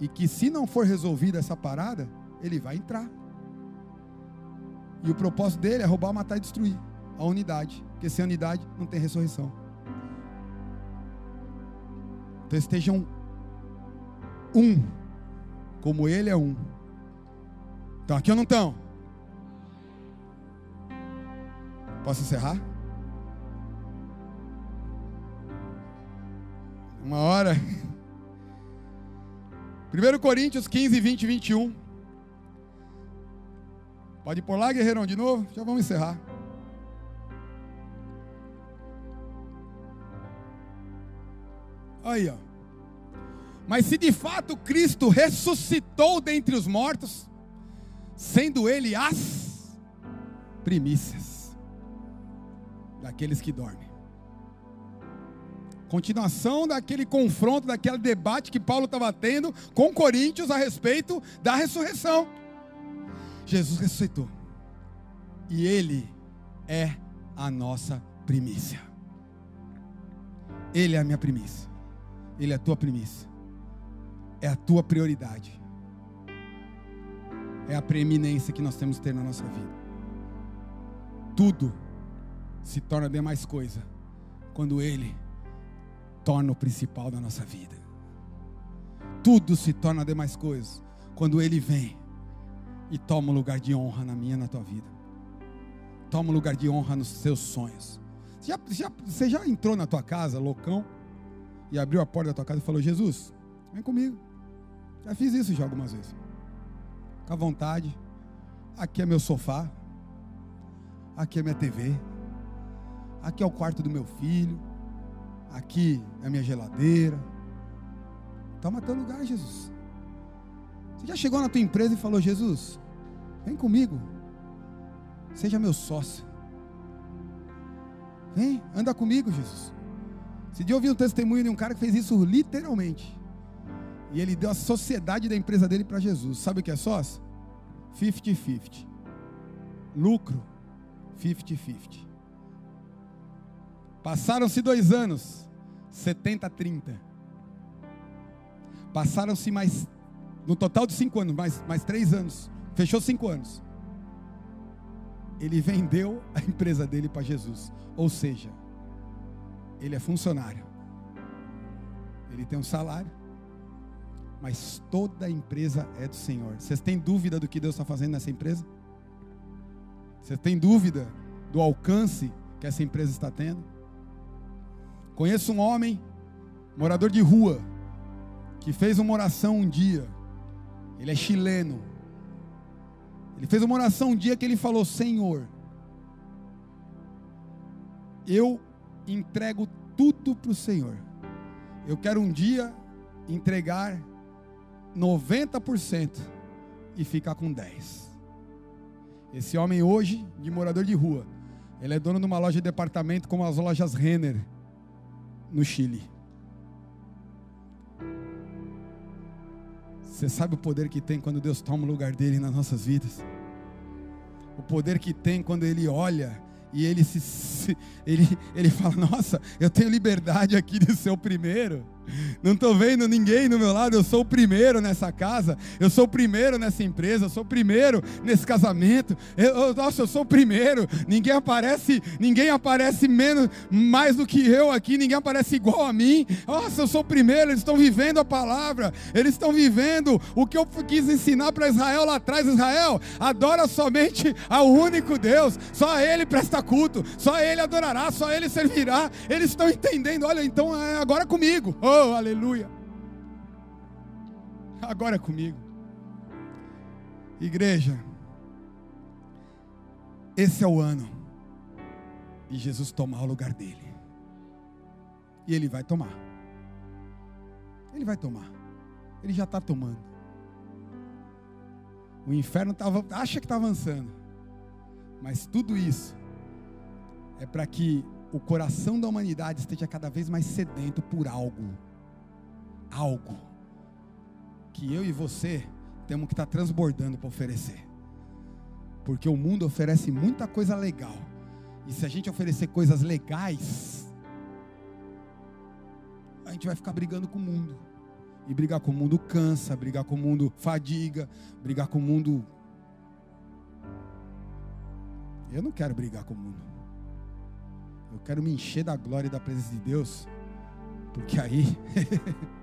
E que se não for resolvida essa parada, ele vai entrar. E o propósito dele é roubar, matar e destruir a unidade. Porque sem unidade não tem ressurreição. Então estejam um, como Ele é um. Estão aqui ou não estão? Posso encerrar? Uma hora. 1 Coríntios 15, 20 e 21. Pode pôr lá, guerreirão, de novo? Já vamos encerrar. Aí, ó. Mas se de fato Cristo ressuscitou dentre os mortos, sendo Ele as primícias daqueles que dormem. Continuação daquele confronto, daquele debate que Paulo estava tendo com Coríntios a respeito da ressurreição. Jesus ressuscitou. E Ele é a nossa primícia. Ele é a minha primícia. Ele é a tua primícia. É a tua prioridade. É a preeminência que nós temos que ter na nossa vida. Tudo se torna demais coisa quando Ele torna o principal da nossa vida. Tudo se torna demais coisa quando Ele vem e toma o lugar de honra na minha na tua vida. Toma o lugar de honra nos seus sonhos. Você já, já, você já entrou na tua casa, loucão, e abriu a porta da tua casa e falou: Jesus, vem comigo. Já fiz isso já algumas vezes. Fica à vontade. Aqui é meu sofá. Aqui é minha TV. Aqui é o quarto do meu filho. Aqui é minha geladeira. Toma teu lugar, Jesus. Você já chegou na tua empresa e falou: Jesus, vem comigo. Seja meu sócio. Vem, anda comigo, Jesus. Se dia eu ouvi um testemunho de um cara que fez isso literalmente. E ele deu a sociedade da empresa dele para Jesus. Sabe o que é sócio? 50-50. Lucro, 50-50. Passaram-se dois anos, 70-30. Passaram-se mais, no total de cinco anos, mais, mais três anos. Fechou cinco anos. Ele vendeu a empresa dele para Jesus. Ou seja, ele é funcionário. Ele tem um salário. Mas toda empresa é do Senhor. Vocês têm dúvida do que Deus está fazendo nessa empresa? Vocês têm dúvida do alcance que essa empresa está tendo? Conheço um homem, morador de rua, que fez uma oração um dia. Ele é chileno. Ele fez uma oração um dia que ele falou: Senhor, eu entrego tudo para o Senhor. Eu quero um dia entregar 90% e ficar com 10%. Esse homem hoje, de morador de rua, ele é dono de uma loja de departamento como as lojas Renner no Chile. Você sabe o poder que tem quando Deus toma o lugar dele nas nossas vidas? O poder que tem quando ele olha e ele se ele, ele fala: "Nossa, eu tenho liberdade aqui de ser o primeiro". Não estou vendo ninguém do meu lado, eu sou o primeiro nessa casa, eu sou o primeiro nessa empresa, eu sou o primeiro nesse casamento. Eu, eu, nossa, eu sou o primeiro. Ninguém aparece, ninguém aparece menos, mais do que eu aqui, ninguém aparece igual a mim. Nossa, eu sou o primeiro. Eles estão vivendo a palavra, eles estão vivendo o que eu quis ensinar para Israel lá atrás. Israel, adora somente ao único Deus, só a Ele presta culto, só a Ele adorará, só a Ele servirá. Eles estão entendendo. Olha, então é agora comigo. Oh, Oh, aleluia. Agora é comigo. Igreja, esse é o ano de Jesus tomar o lugar dele. E ele vai tomar. Ele vai tomar. Ele já está tomando. O inferno tava, acha que está avançando. Mas tudo isso é para que o coração da humanidade esteja cada vez mais sedento por algo algo que eu e você temos que estar tá transbordando para oferecer. Porque o mundo oferece muita coisa legal. E se a gente oferecer coisas legais, a gente vai ficar brigando com o mundo. E brigar com o mundo cansa, brigar com o mundo fadiga, brigar com o mundo. Eu não quero brigar com o mundo. Eu quero me encher da glória e da presença de Deus. Porque aí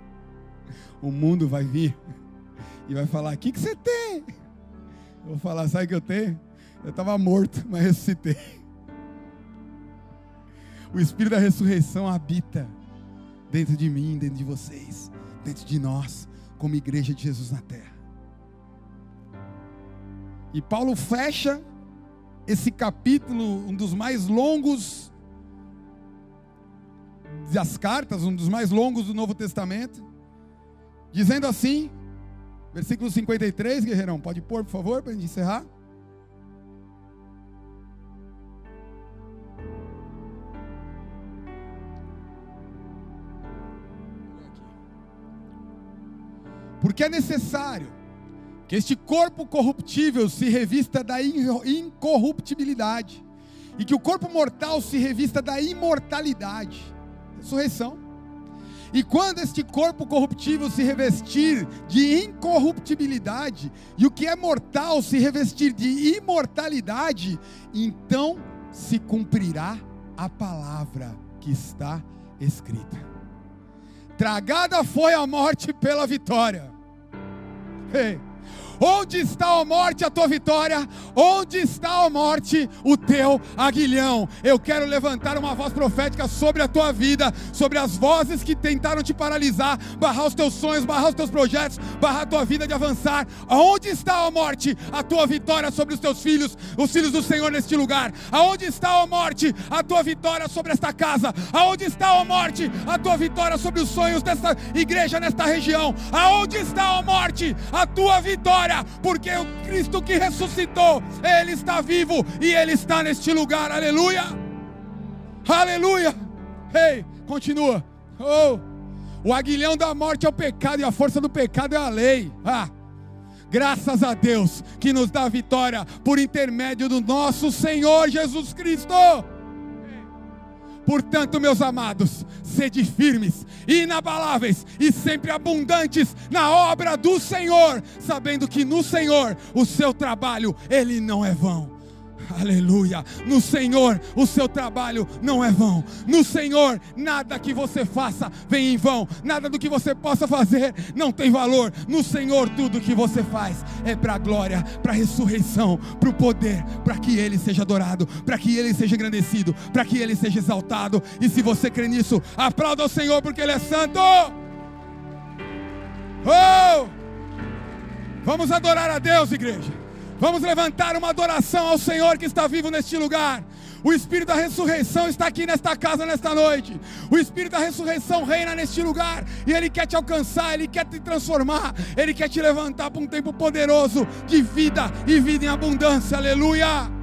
o mundo vai vir e vai falar: O que, que você tem? Eu vou falar: Sabe o que eu tenho? Eu estava morto, mas ressuscitei. O Espírito da ressurreição habita dentro de mim, dentro de vocês, dentro de nós, como igreja de Jesus na terra. E Paulo fecha esse capítulo, um dos mais longos das cartas, um dos mais longos do Novo Testamento, Dizendo assim, versículo 53, guerreirão, pode pôr, por favor, para a gente encerrar. Porque é necessário que este corpo corruptível se revista da incorruptibilidade e que o corpo mortal se revista da imortalidade. Ressurreição E quando este corpo corruptível se revestir de incorruptibilidade, e o que é mortal se revestir de imortalidade, então se cumprirá a palavra que está escrita. Tragada foi a morte pela vitória. Hey. Onde está a morte, a tua vitória? Onde está a morte, o teu aguilhão? Eu quero levantar uma voz profética sobre a tua vida, sobre as vozes que tentaram te paralisar, barrar os teus sonhos, barrar os teus projetos, barrar a tua vida de avançar. Onde está a morte, a tua vitória sobre os teus filhos, os filhos do Senhor neste lugar? Aonde está a morte, a tua vitória sobre esta casa? Aonde está a morte, a tua vitória sobre os sonhos desta igreja nesta região? Aonde está a morte, a tua vitória? Porque o Cristo que ressuscitou, Ele está vivo e Ele está neste lugar, aleluia, aleluia. Ei, hey, continua. Oh, o aguilhão da morte é o pecado e a força do pecado é a lei. Ah, graças a Deus que nos dá vitória por intermédio do nosso Senhor Jesus Cristo. Portanto, meus amados, sede firmes, inabaláveis e sempre abundantes na obra do Senhor, sabendo que no Senhor o seu trabalho ele não é vão. Aleluia. No Senhor, o seu trabalho não é vão. No Senhor, nada que você faça vem em vão. Nada do que você possa fazer não tem valor. No Senhor, tudo que você faz é para a glória, para a ressurreição, para o poder, para que Ele seja adorado, para que Ele seja engrandecido, para que Ele seja exaltado. E se você crê nisso, aplauda o Senhor porque Ele é santo. Oh! Vamos adorar a Deus, igreja. Vamos levantar uma adoração ao Senhor que está vivo neste lugar. O Espírito da ressurreição está aqui nesta casa nesta noite. O Espírito da ressurreição reina neste lugar e Ele quer te alcançar, Ele quer te transformar, Ele quer te levantar para um tempo poderoso de vida e vida em abundância. Aleluia!